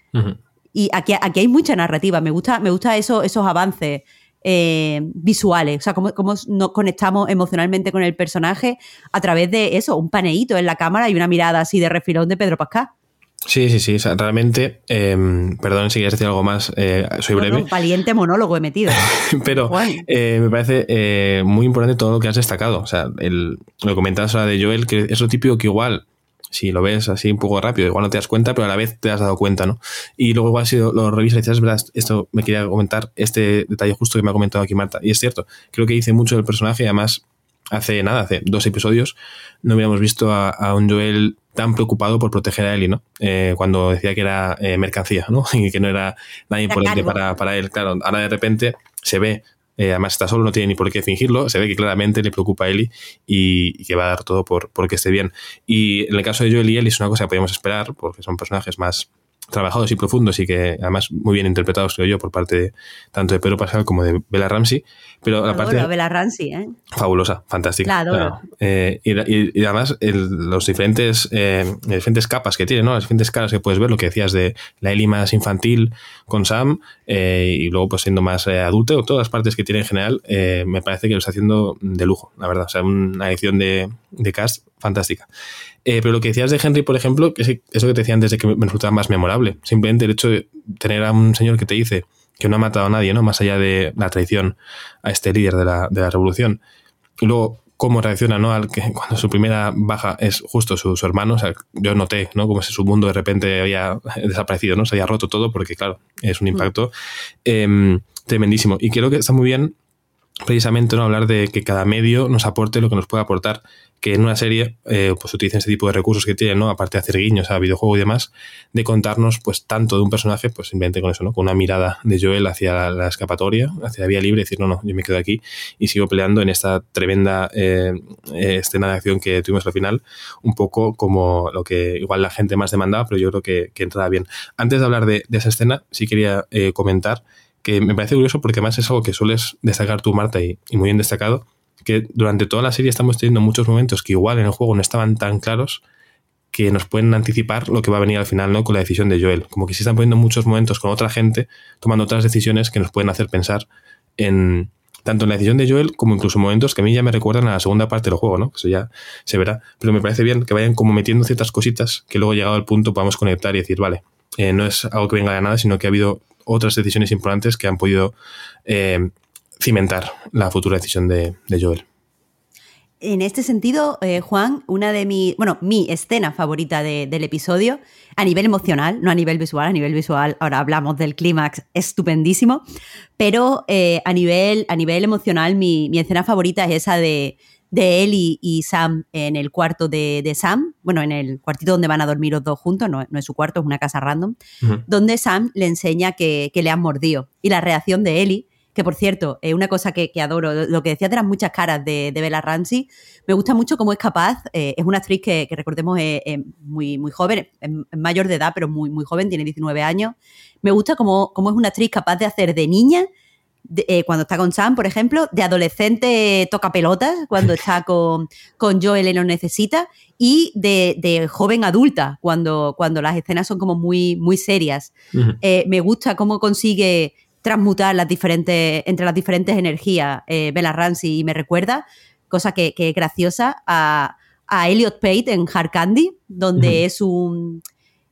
Y aquí, aquí hay mucha narrativa. Me gusta, me gusta eso, esos avances eh, visuales. O sea, cómo, cómo, nos conectamos emocionalmente con el personaje a través de eso, un paneíto en la cámara y una mirada así de refilón de Pedro Pascal. Sí, sí, sí. realmente, em, perdón si quieres decir algo más, eh, soy breve. valiente monólogo he metido. [LAUGHS] Pero eh, me parece eh, muy importante todo lo que has destacado. O sea, el, lo comentabas ahora de Joel, que es lo típico que igual, si lo ves así un poco rápido, igual no te das cuenta, pero a la vez te has dado cuenta, ¿no? Y luego igual si lo, revisas y dices, es verdad, esto me quería comentar, este detalle justo que me ha comentado aquí Marta. Y es cierto, creo que dice mucho del personaje además hace nada, hace dos episodios, no hubiéramos visto a, un Joel tan preocupado por proteger a Ellie, ¿no? Eh, cuando decía que era eh, mercancía, ¿no? [LAUGHS] Y que no era nada importante para, para, él. Claro, ahora de repente se ve, eh, además está solo, no tiene ni por qué fingirlo, se ve que claramente le preocupa a Ellie y, que va a dar todo por, por que esté bien. Y en el caso de Joel y Ellie es una cosa que podemos esperar, porque son personajes más trabajados y profundos y que además muy bien interpretados, creo yo, por parte tanto de Pedro Pascal como de Bella Ramsey. Pero la parte. Bella Ramsey, ¿eh? Fabulosa, fantástica. Eh, y, además, los diferentes, eh, diferentes capas que tiene, ¿no? Las diferentes caras que puedes ver, lo que decías de la Ellie más infantil con Sam eh, y luego pues siendo más adulto, todas las partes que tiene en general, me parece que lo está haciendo de lujo, la verdad. O sea, una edición de, de cast fantástica. Eh, pero lo que decías de Henry, por ejemplo, que es eso que te decía antes de que me resultaba más memorable. Simplemente el hecho de tener a un señor que te dice que no ha matado a nadie, ¿no? Más allá de la traición a este líder de la, de la revolución. Y luego, cómo reacciona, ¿no? Al que cuando su primera baja es justo su, hermano. O sea, yo noté, ¿no? Como si su mundo de repente había [LAUGHS] desaparecido, ¿no? Se había roto todo, porque, claro, es un impacto em, tremendísimo. Y creo que está muy bien precisamente no hablar de que cada medio nos aporte lo que nos puede aportar que en una serie eh, pues utilicen ese tipo de recursos que tienen, ¿no? Aparte de hacer guiños a videojuego y demás, de contarnos pues tanto de un personaje, pues simplemente con eso, ¿no? Con una mirada de Joel hacia la, escapatoria, hacia la vía libre, decir, no, no, yo me quedo aquí y sigo peleando en esta tremenda eh, escena de acción que tuvimos al final, un poco como lo que igual la gente más demandaba, pero yo creo que, que entraba bien. Antes de hablar de, esa escena, sí quería eh, comentar que me parece curioso porque además es algo que sueles destacar tú, Marta, y muy bien destacado, que durante toda la serie estamos teniendo muchos momentos que igual en el juego no estaban tan claros que nos pueden anticipar lo que va a venir al final, ¿no? Con la decisión de Joel. Como que se están poniendo muchos momentos con otra gente, tomando otras decisiones que nos pueden hacer pensar en tanto en la decisión de Joel como incluso momentos que a mí ya me recuerdan a la segunda parte del juego, ¿no? Eso ya se verá. Pero me parece bien que vayan como metiendo ciertas cositas que luego llegado al punto podamos conectar y decir, vale, eh, no es algo que venga de nada, sino que ha habido otras decisiones importantes que han podido eh, cimentar la futura decisión de, Joel. En este sentido, eh, Juan, una de mis, bueno, mi escena favorita del episodio, a nivel emocional, no a nivel visual, a nivel visual, ahora hablamos del clímax, estupendísimo, pero eh, a, nivel, a nivel emocional, mi, escena favorita es esa de, de él y, Sam en el cuarto de, Sam, bueno, en el cuartito donde van a dormir los dos juntos, no, es su cuarto, es una casa random, donde Sam le enseña que, que, le han mordido. Y la reacción de Ellie que por cierto, es una cosa que, adoro, lo que decías de las muchas caras de, de Bella Ramsey, me gusta mucho cómo es capaz, eh, es una actriz que, recordemos es, muy, muy joven, es, mayor de edad, pero muy, muy joven, tiene 19 años. Me gusta cómo, cómo es una actriz capaz de hacer de niña, eh, cuando está con Sam, por ejemplo, de adolescente toca pelotas, cuando [LAUGHS] está con, con Joel y lo necesita, y de, joven adulta, cuando, cuando las escenas son como muy, muy serias. Eh, me gusta cómo consigue transmutar las diferentes, entre las diferentes energías eh, Bella Ramsey y me recuerda, cosa que, es graciosa, a, a, Elliot Pate en Hard Candy, donde es un...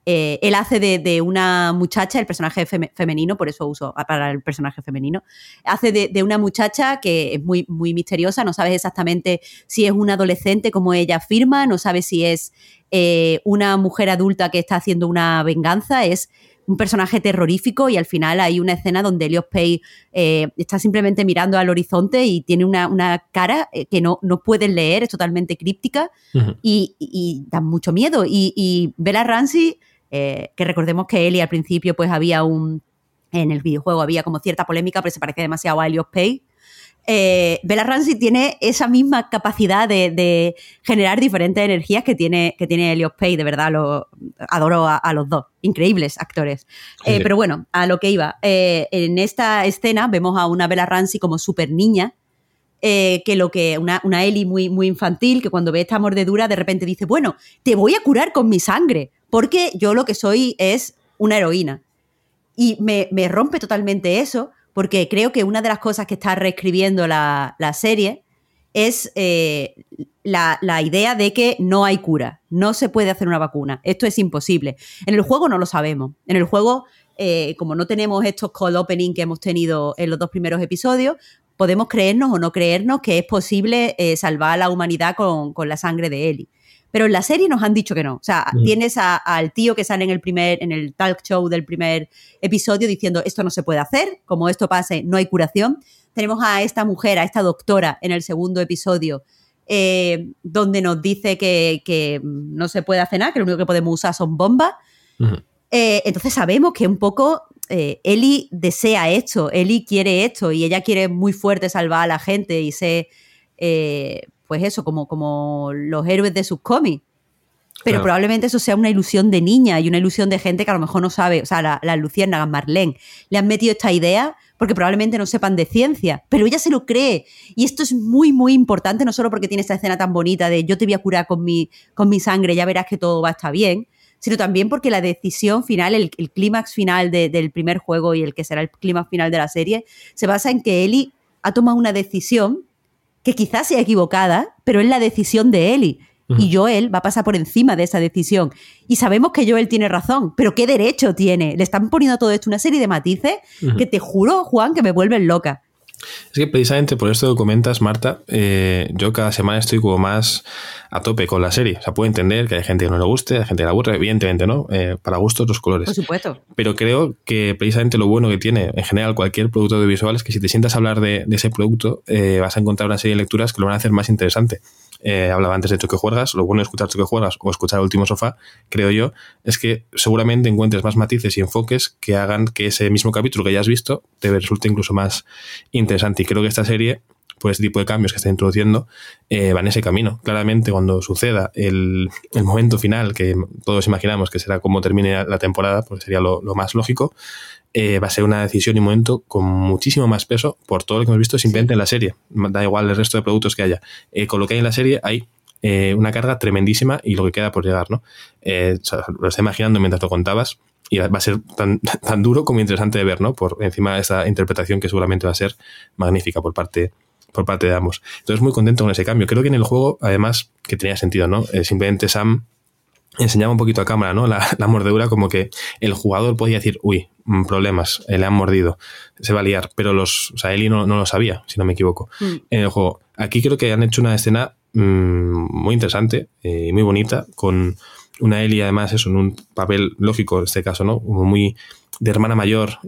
Eh, él hace de, una muchacha, el personaje femenino, por eso uso para el personaje femenino, hace de, una muchacha que es muy, muy misteriosa, no sabes exactamente si es una adolescente como ella afirma, no sabes si es eh, una mujer adulta que está haciendo una venganza, es un personaje terrorífico y al final hay una escena donde Elios Pay eh, está simplemente mirando al horizonte y tiene una, cara eh, que no, no puedes leer, es totalmente críptica y, da mucho miedo. Y, y Bella Ramsey, que recordemos que Eli al principio pues había un... En el videojuego había como cierta polémica, pero se parece demasiado a Elios Pay. Eh, Bella Ramsey tiene esa misma capacidad de, generar diferentes energías que tiene, que tiene Pay, de verdad, lo, adoro a, los dos, increíbles actores. Eh, pero bueno, a lo que iba, eh, en esta escena vemos a una Bella Ramsey como súper niña, que lo que una, una Ellie muy, muy infantil, que cuando ve esta mordedura de repente dice, bueno, te voy a curar con mi sangre, porque yo lo que soy es una heroína. Y me, me rompe totalmente eso, porque creo que una de las cosas que está reescribiendo la, serie es eh, la, idea de que no hay cura, no se puede hacer una vacuna, esto es imposible. En el juego no lo sabemos, en el juego, eh, como no tenemos estos cold opening que hemos tenido en los dos primeros episodios, podemos creernos o no creernos que es posible eh, salvar a la humanidad con, con la sangre de Ellie. Pero en la serie nos han dicho que no. O sea, mm. tienes al tío que sale en el primer, en el talk show del primer episodio diciendo esto no se puede hacer, como esto pase, no hay curación. Tenemos a esta mujer, a esta doctora en el segundo episodio, eh, donde nos dice que, no se puede hacer nada, que lo único que podemos usar son bombas. Eh, entonces sabemos que un poco eh, Eli desea esto, Eli quiere esto y ella quiere muy fuerte salvar a la gente y ser pues eso, como, como los héroes de sus cómics. Pero probablemente eso sea una ilusión de niña y una ilusión de gente que a lo mejor no sabe, o sea, las la luciérnagas Marlene le han metido esta idea porque probablemente no sepan de ciencia, pero ella se lo cree. Y esto es muy, muy importante, no solo porque tiene esta escena tan bonita de yo te voy a curar con mi, con mi sangre, ya verás que todo va a estar bien, sino también porque la decisión final, el, clímax final del primer juego y el que será el clímax final de la serie, se basa en que Ellie ha tomado una decisión que quizás sea equivocada, pero es la decisión de Eli. Y Joel va a pasar por encima de esa decisión. Y sabemos que Joel tiene razón, pero ¿qué derecho tiene? Le están poniendo todo esto una serie de matices que te juro, Juan, que me vuelven loca. Es que precisamente por esto que comentas, Marta, eh, yo cada semana estoy como más a tope con la serie. O sea, puedo entender que hay gente que no le guste, hay gente que le aburre, evidentemente, ¿no? Eh, para gustos los colores. Por supuesto. Pero creo que precisamente lo bueno que tiene en general cualquier producto audiovisual es que si te sientas a hablar de, ese producto, eh, vas a encontrar una serie de lecturas que lo van a hacer más interesante. Eh, hablaba antes de que juegas, lo bueno de escuchar que juegas o escuchar el último sofá, creo yo, es que seguramente encuentres más matices y enfoques que hagan que ese mismo capítulo que ya has visto te resulte incluso más interesante. Y creo que esta serie, por este tipo de cambios que está introduciendo, eh, va en ese camino. Claramente, cuando suceda el, momento final, que todos imaginamos que será como termine la temporada, pues sería lo más lógico, eh, va a ser una decisión y un momento con muchísimo más peso por todo lo que hemos visto simplemente en la serie. Da igual el resto de productos que haya. Eh, con lo que hay en la serie hay eh, una carga tremendísima y lo que queda por llegar, ¿no? lo estoy imaginando mientras lo contabas y va a ser tan, [LAUGHS] tan duro como interesante de ver, ¿no? Por encima de esa interpretación que seguramente va a ser magnífica por parte por parte de ambos. Entonces, muy contento con ese cambio. Creo que en el juego, además, que tenía sentido, ¿no? simplemente Sam enseñaba un poquito a cámara, ¿no? La, [LAUGHS] la, mordedura, como que el jugador podía decir, uy, mm, problemas, eh, le han mordido, se va a liar, pero los, o sea, Eli no, no lo sabía, si no me equivoco, mm. en el juego. Aquí creo que han hecho una escena mm, muy interesante y eh, muy bonita, con una Eli además eso, en un papel lógico en este caso, ¿no? Como muy de hermana mayor,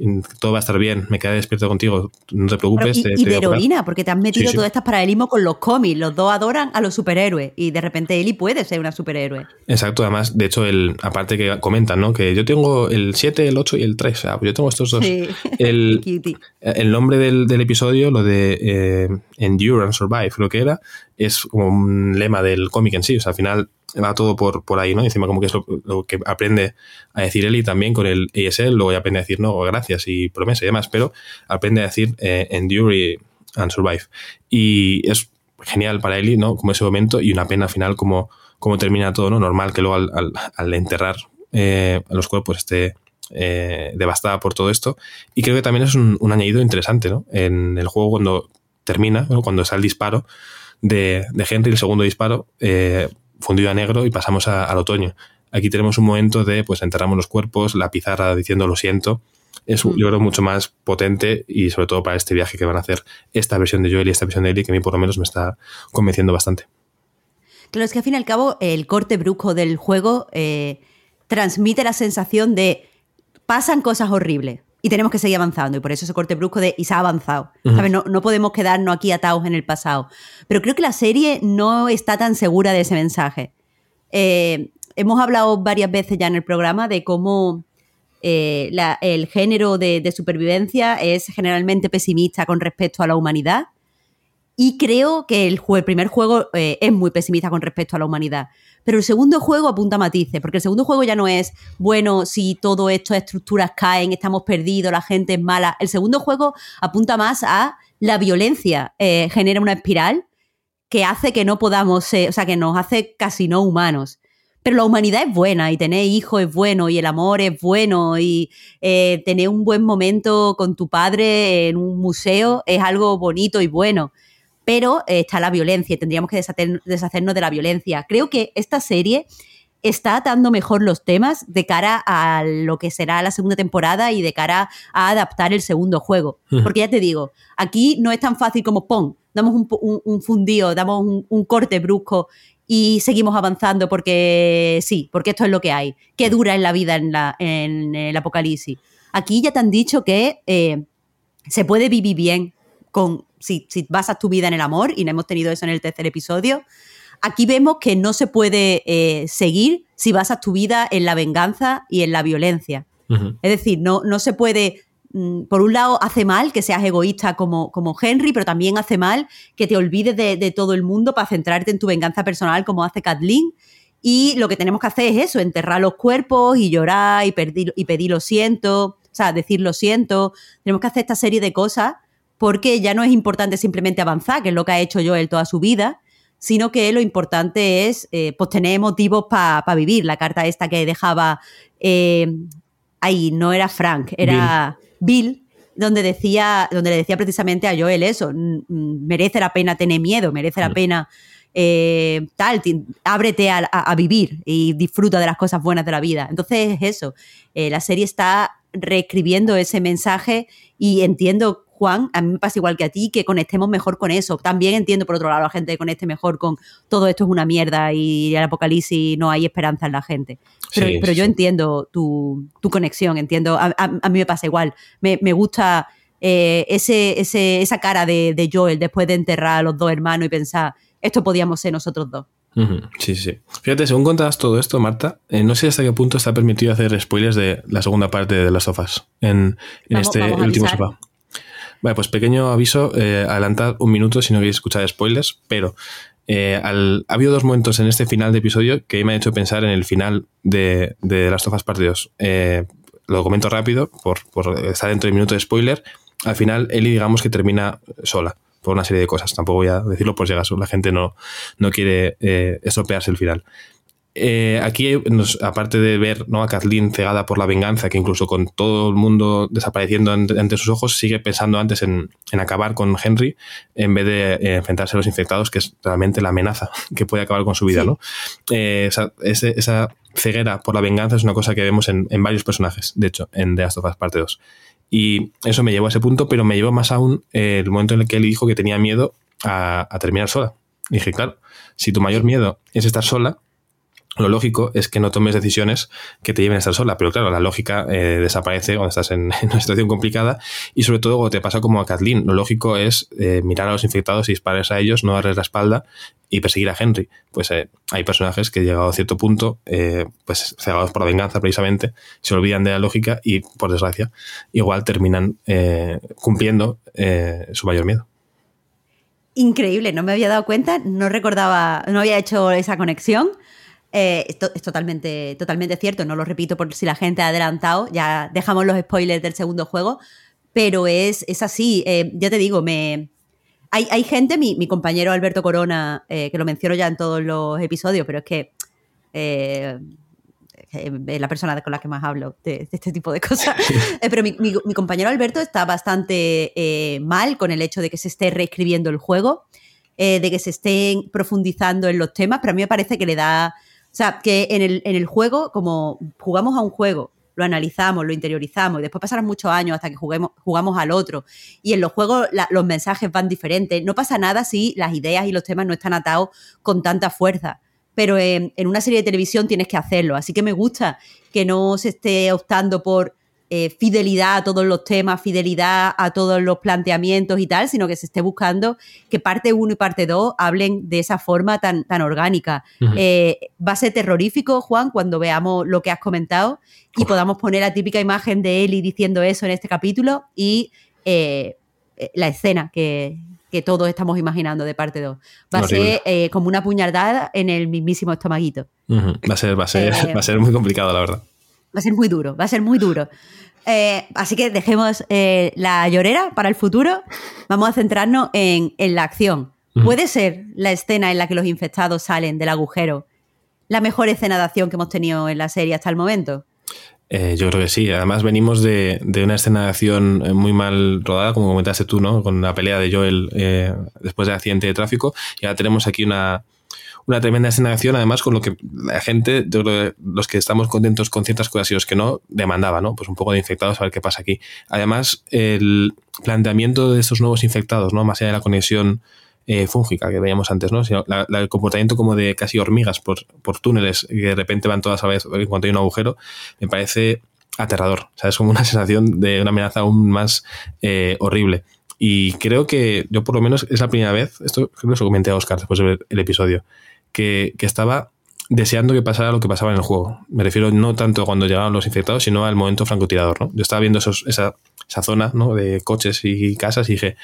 todo va a estar bien, me quedaré despierto contigo, no te preocupes. y, de heroína, porque te has metido todo este paralelismo con los cómics, los dos adoran a los superhéroes y de repente Eli puede ser una superhéroe. Exacto, además, de hecho, el, aparte que comentan, ¿no? Que yo tengo el 7, el 8 y el 3, o sea, yo tengo estos dos. [LAUGHS] El, [LAUGHS] el, nombre del, episodio, lo de eh, Endure and Survive, lo que era, es como un lema del cómic en sí, o sea, al final va todo por, por ahí, ¿no? encima como que es lo, que aprende a decir Eli también con el ASL, luego ya aprende a decir no, gracias y promesa y demás, pero aprende a decir eh, endure and survive. Y es genial para Eli, ¿no? Como ese momento y una pena final como, como termina todo, ¿no? Normal que luego al, al, enterrar eh, los cuerpos esté eh, devastada por todo esto. Y creo que también es un, añadido interesante, ¿no? En el juego cuando termina, cuando está el disparo de, de Henry, el segundo disparo, eh, fundido a negro y pasamos al otoño. Aquí tenemos un momento de, pues enterramos los cuerpos, la pizarra diciendo lo siento. Es un mm. libro mucho más potente y sobre todo para este viaje que van a hacer esta versión de Joel y esta versión de Ellie que a mí por lo menos me está convenciendo bastante. Claro, es que al fin y al cabo el corte brujo del juego eh, transmite la sensación de pasan cosas horribles y tenemos que seguir avanzando. Y por eso ese corte brusco de y se ha avanzado. No, no, podemos quedarnos aquí atados en el pasado. Pero creo que la serie no está tan segura de ese mensaje. Eh, hemos hablado varias veces ya en el programa de cómo eh, el género de, supervivencia es generalmente pesimista con respecto a la humanidad. Y creo que el, primer juego eh, es muy pesimista con respecto a la humanidad. Pero el segundo juego apunta matices, porque el segundo juego ya no es, bueno, si todo estas estructuras caen, estamos perdidos, la gente es mala. El segundo juego apunta más a la violencia, eh, genera una espiral que hace que no podamos, o sea, que nos hace casi no humanos. Pero la humanidad es buena y tener hijos es bueno y el amor es bueno y eh, tener un buen momento con tu padre en un museo es algo bonito y bueno. Pero eh, está la violencia y tendríamos que deshacernos de la violencia. Creo que esta serie está atando mejor los temas de cara a lo que será la segunda temporada y de cara a adaptar el segundo juego. Porque ya te digo, aquí no es tan fácil como pon, damos un, un, fundido, damos un, un, corte brusco y seguimos avanzando porque sí, porque esto es lo que hay. ¿Qué dura en la vida en, la, en el apocalipsis? Aquí ya te han dicho que eh, se puede vivir bien con si, si basas tu vida en el amor, y no hemos tenido eso en el tercer episodio. Aquí vemos que no se puede eh, seguir si basas tu vida en la venganza y en la violencia. Es decir, no, no se puede Mm, por un lado, hace mal que seas egoísta como, como Henry, pero también hace mal que te olvides de, todo el mundo para centrarte en tu venganza personal como hace Kathleen. Y lo que tenemos que hacer es eso, enterrar los cuerpos y llorar y, y pedir lo siento, o sea, decir lo siento. Tenemos que hacer esta serie de cosas porque ya no es importante simplemente avanzar, que es lo que ha hecho Joel toda su vida, sino que lo importante es eh, pues tener motivos para vivir. La carta esta que dejaba eh, ahí no era Frank, era... Bill, donde decía, donde le decía precisamente a Joel eso, merece la pena tener miedo, merece la pena eh, tal, ábrete a, vivir y disfruta de las cosas buenas de la vida. Entonces es eso, la serie está reescribiendo ese mensaje y entiendo Juan, a mí me pasa igual que a ti, que conectemos mejor con eso. También entiendo, por otro lado, la gente que conecte mejor con todo esto es una mierda y el apocalipsis no hay esperanza en la gente. Pero, yo entiendo tu, conexión, entiendo, a, mí me pasa igual. Me, gusta eh, ese, esa cara de, Joel después de enterrar a los dos hermanos y pensar, esto podíamos ser nosotros dos. Sí, sí. Fíjate, según contabas todo esto, Marta, eh, no sé hasta qué punto está permitido hacer spoilers de la segunda parte de las sofas en, este último sofá. Vale, pues pequeño aviso, eh, adelantad un minuto si no queréis escuchar spoilers, pero eh, ha habido dos momentos en este final de episodio que me han hecho pensar en el final de, de Las Tofas Partidos. Eh, lo comento rápido, por, estar dentro del minuto de spoiler. Al final, Ellie, digamos que termina sola por una serie de cosas. Tampoco voy a decirlo por si acaso la gente no, no quiere eh, estropearse el final. Eh, aquí, aparte de ver ¿no? a Kathleen cegada por la venganza, que incluso con todo el mundo desapareciendo ante, sus ojos, sigue pensando antes en, acabar con Henry en vez de eh, enfrentarse a los infectados, que es realmente la amenaza [LAUGHS] que puede acabar con su vida. ¿no? Eh, esa, ceguera por la venganza es una cosa que vemos en, varios personajes, de hecho, en The Last of Us Parte 2. Y eso me llevó a ese punto, pero me llevó más aún el momento en el que él dijo que tenía miedo a, a terminar sola. Y dije, claro, si tu mayor miedo es estar sola, lo lógico es que no tomes decisiones que te lleven a estar sola, pero claro, la lógica eh, desaparece cuando estás [LAUGHS] en, una situación complicada y sobre todo cuando te pasa como a Kathleen. Lo lógico es eh, mirar a los infectados y dispararles a ellos, no darles la espalda y perseguir a Henry. Pues eh, hay personajes que llegado a cierto punto, pues cegados por la venganza precisamente, se olvidan de la lógica y por desgracia igual terminan cumpliendo su mayor miedo. Increíble, no me había dado cuenta, no recordaba, no había hecho esa conexión. Eh, esto es totalmente, totalmente cierto, no lo repito por si la gente ha adelantado, ya dejamos los spoilers del segundo juego, pero es, es así, eh, ya te digo, me... Hay, hay gente, mi, mi, compañero Alberto Corona, eh, que lo menciono ya en todos los episodios, pero es que es la persona con la que más hablo de, este tipo de cosas. pero mi, mi, mi, compañero Alberto está bastante mal con el hecho de que se esté reescribiendo el juego, de que se estén profundizando en los temas, pero a mí me parece que le da sea, que en el, en el juego, como jugamos a un juego, lo analizamos, lo interiorizamos y después pasarán muchos años hasta que jugamos al otro. Y en los juegos los mensajes van diferentes. No pasa nada si las ideas y los temas no están atados con tanta fuerza. Pero en, una serie de televisión tienes que hacerlo. Así que me gusta que no se esté optando por eh, fidelidad a todos los temas, fidelidad a todos los planteamientos y tal, sino que se esté buscando que parte 1 y parte 2 hablen de esa forma tan, tan orgánica. Eh, va a ser terrorífico, Juan, cuando veamos lo que has comentado y podamos poner la típica imagen de Eli diciendo eso en este capítulo y eh, la escena que, todos estamos imaginando de parte 2. Va a ser como una puñalada en el mismísimo estomaguito. va, a ser, va, a ser, [LAUGHS] va a ser muy complicado, la verdad. Va a ser muy duro, va a ser muy duro. Eh, así que dejemos eh, la llorera para el futuro. Vamos a centrarnos en, la acción. ¿Puede ser la escena en la que los infectados salen del agujero la mejor escena de acción que hemos tenido en la serie hasta el momento? Eh, yo creo que sí. Además, venimos de, una escena de acción muy mal rodada, como comentaste tú, ¿no? Con la pelea de Joel después del accidente de tráfico. Y ahora tenemos aquí una, una tremenda escena de acción, además con lo que la gente, los que estamos contentos con ciertas cosas y los que no, demandaba, ¿no? Pues un poco de infectados a ver qué pasa aquí. Además, el planteamiento de estos nuevos infectados, ¿no? Más allá de la conexión eh, fúngica que veíamos antes, ¿no? el comportamiento como de casi hormigas por, por túneles que de repente van todas a la vez en cuanto hay un agujero, me parece aterrador. O sea, es como una [LAUGHS] sensación de una amenaza aún más eh, horrible. Y creo que yo por lo menos es la primera vez, esto creo que lo comenté a Oscar después de ver el episodio, que, estaba deseando que pasara lo que pasaba en el juego. Me refiero no tanto cuando llegaban los infectados, sino al momento francotirador. ¿no? Yo estaba viendo esa, esa, zona ¿no? de coches y casas y dije,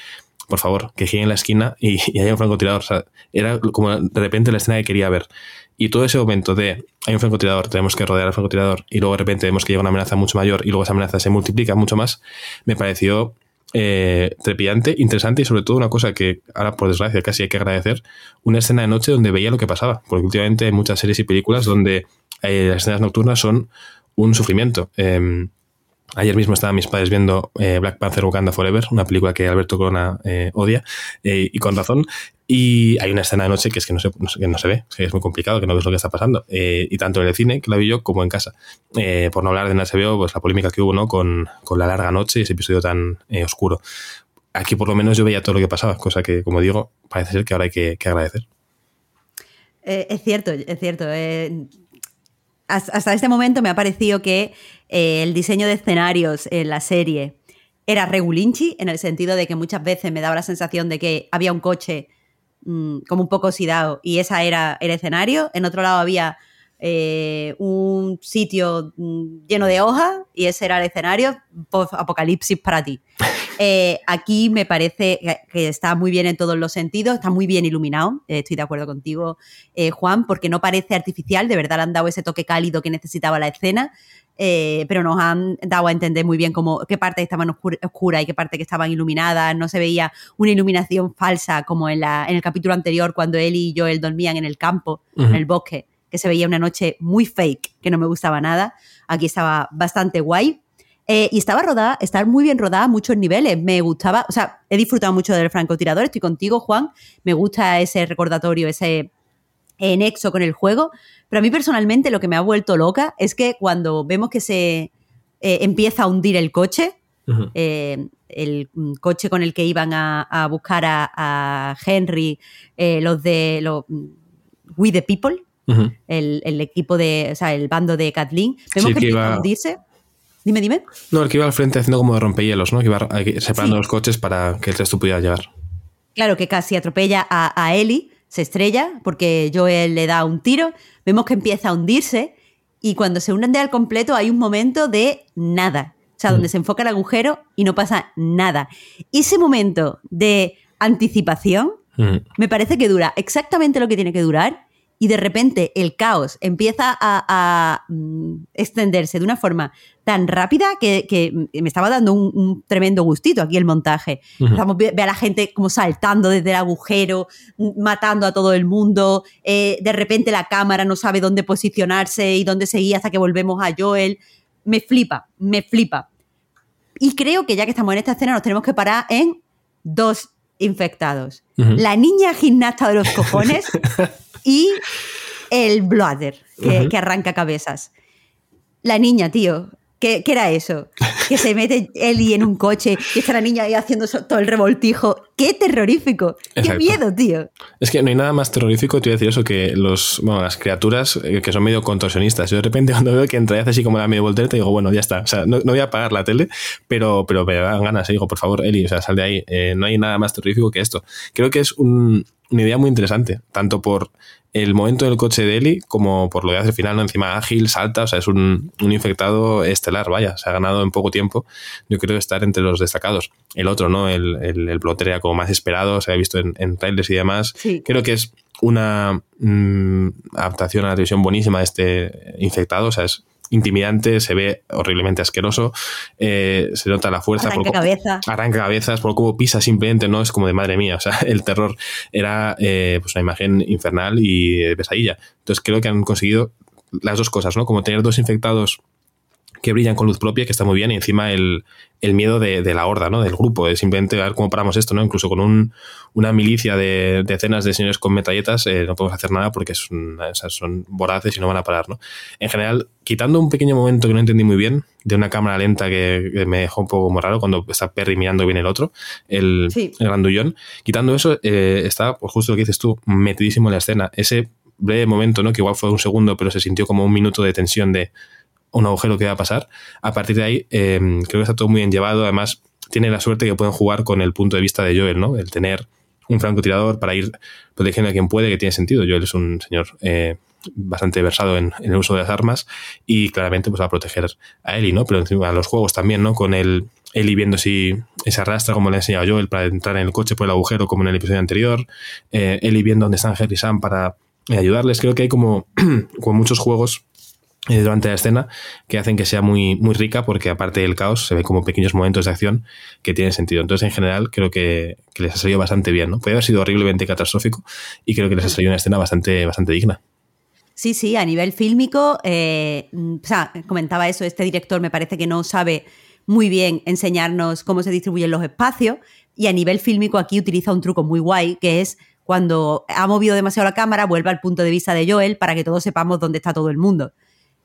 por favor, que gire en la esquina y, haya un francotirador. O sea, era como de repente la escena que quería ver. Y todo ese momento de hay un francotirador, tenemos que rodear al francotirador y luego de repente vemos que llega una amenaza mucho mayor y luego esa amenaza se multiplica mucho más, me pareció eh, trepidante, interesante y sobre todo una cosa que ahora por desgracia casi hay que agradecer, una escena de noche donde veía lo que pasaba, porque últimamente hay muchas series y películas donde eh, las escenas nocturnas son un sufrimiento. Em, Ayer mismo estaban mis padres viendo eh, Black Panther Wakanda Forever, una película que Alberto Corona eh, odia, eh, y con razón. Y hay una escena de noche que es que no se, que no se ve, que es muy complicado, que no ves lo que está pasando. y tanto en el cine, que la vi yo, como en casa. por no hablar de se HBO, pues la polémica que hubo ¿no? con, con la larga noche y ese episodio tan oscuro. Aquí por lo menos yo veía todo lo que pasaba, cosa que, como digo, parece ser que ahora hay que, que agradecer. es cierto, es cierto hasta este momento me ha parecido que eh, el diseño de escenarios en la serie era regulinchi, en el sentido de que muchas veces me daba la sensación de que había un coche mm, como un poco oxidado y esa era el escenario. En otro lado había eh, un sitio mm, lleno de hojas y ese era el escenario apocalipsis para ti. Eh, aquí me parece que está muy bien en todos los sentidos, está muy bien iluminado, eh, estoy de acuerdo contigo, Juan, porque no parece artificial, de verdad le han dado ese toque cálido que necesitaba la escena. pero nos han dado a entender muy bien cómo, qué partes estaban oscuras y qué partes que estaban iluminadas. No se veía una iluminación falsa como en, la, en el capítulo anterior cuando él y Joel dormían en el campo, en el bosque que se veía una noche muy fake, que no me gustaba nada. Aquí estaba bastante guay. Eh, y estaba rodada, estar muy bien rodada a muchos niveles. Me gustaba, o sea, he disfrutado mucho del francotirador, estoy contigo, Juan. Me gusta ese recordatorio, ese nexo con el juego. Pero a mí personalmente lo que me ha vuelto loca es que cuando vemos que se eh, empieza a hundir el coche, eh, el coche con el que iban a, buscar a, Henry, los de los We the People, el, equipo de, o sea, el bando de Kathleen. Vemos que, iba... hundirse. Dime, dime. No, el que iba al frente haciendo como de rompehielos, ¿no? Que iba separando los coches para que el resto pudiera llegar. Claro, que casi atropella a, a Ellie, se estrella porque Joel le da un tiro. Vemos que empieza a hundirse y cuando se hunde al completo hay un momento de nada. O sea, donde se enfoca el agujero y no pasa nada. Ese momento de anticipación me parece que dura exactamente lo que tiene que durar y de repente el caos empieza a, mm, extenderse de una forma tan rápida que, me estaba dando un, tremendo gustito aquí el montaje. Uh ve, a la gente como saltando desde el agujero, matando a todo el mundo. Eh, de repente la cámara no sabe dónde posicionarse y dónde seguir hasta que volvemos a Joel. Me flipa, me flipa. Y creo que ya que estamos en esta escena nos tenemos que parar en dos infectados. La niña gimnasta de los cojones [LAUGHS] y el Bloader, que, arranca cabezas. La niña, tío. ¿Qué, era eso? que se mete Eli en un coche y está la niña ahí haciendo todo el revoltijo. ¡Qué terrorífico! ¡Qué miedo, tío! Es que no hay nada más terrorífico, te voy a decir eso, que los, bueno, las criaturas eh, que son medio contorsionistas. Yo de repente [LAUGHS] cuando veo que entra y hace así como la medio voltereta, digo, bueno, ya está. O sea, no, voy a apagar la tele, pero, pero me dan ganas. Y digo, por favor, Eli, o sea, sal de ahí. Eh, no hay nada más terrorífico que esto. Creo que es una idea muy interesante, tanto por el momento del coche de Eli, como por lo que hace al final, ¿no? encima ágil, salta, o sea, es un, infectado estelar, vaya, se ha ganado en poco tiempo, yo creo estar entre los destacados. El otro, ¿no? El, el, el como más esperado, se ha visto en, en trailers y demás. Creo que es una mm, adaptación a la televisión buenísima de este infectado, o sea, es intimidante, se ve horriblemente asqueroso, eh, se nota la fuerza. Arranca cabezas. Arranca cabezas, por cómo pisa simplemente, ¿no? Es como de madre mía, o sea, [LAUGHS] el terror era eh, pues una imagen infernal y pesadilla. Entonces creo que han conseguido las dos cosas, ¿no? Como tener dos infectados que brillan con luz propia, que está muy bien, y encima el, miedo de, la horda, ¿no? Del grupo, de simplemente ver cómo paramos esto, ¿no? Incluso con un, una milicia de decenas de señores con metralletas eh, no podemos hacer nada porque son, son voraces y no van a parar, ¿no? En general, quitando un pequeño momento que no entendí muy bien, de una cámara lenta que, me dejó un poco como raro cuando está Perry mirando bien el otro, el, grandullón, quitando eso, eh, está, pues justo lo que dices tú, metidísimo en la escena. Ese breve momento, ¿no? Que igual fue un segundo, pero se sintió como un minuto de tensión de un agujero que va a pasar. A partir de ahí, em, creo que está todo muy bien llevado. Además, tiene la suerte que pueden jugar con el punto de vista de Joel, ¿no? El tener un francotirador para ir protegiendo a quien puede, que tiene sentido. Joel es un señor eh, bastante versado en, el uso de las armas y claramente pues va a proteger a Eli, ¿no? Pero encima a los juegos también, ¿no? Con el Eli viendo si se arrastra como le ha enseñado Joel para entrar en el coche por el agujero como en el episodio anterior, eh, Eli viendo dónde están Harry y Sam para ayudarles. Creo que hay como, [CLEARS THROAT] como muchos juegos eh, durante la escena que hacen que sea muy, muy rica porque aparte del caos se ve como pequeños momentos de acción que tienen sentido. Entonces en general creo que, les ha salido bastante bien. ¿no? Puede haber sido horriblemente catastrófico y creo que les ha salido una escena bastante, bastante digna. Sí, sí, a nivel fílmico, eh, o sea, comentaba eso, este director me parece que no sabe muy bien enseñarnos cómo se distribuyen los espacios y a nivel fílmico aquí utiliza un truco muy guay que es cuando ha movido demasiado la cámara, vuelve al punto de vista de Joel para que todos sepamos dónde está todo el mundo.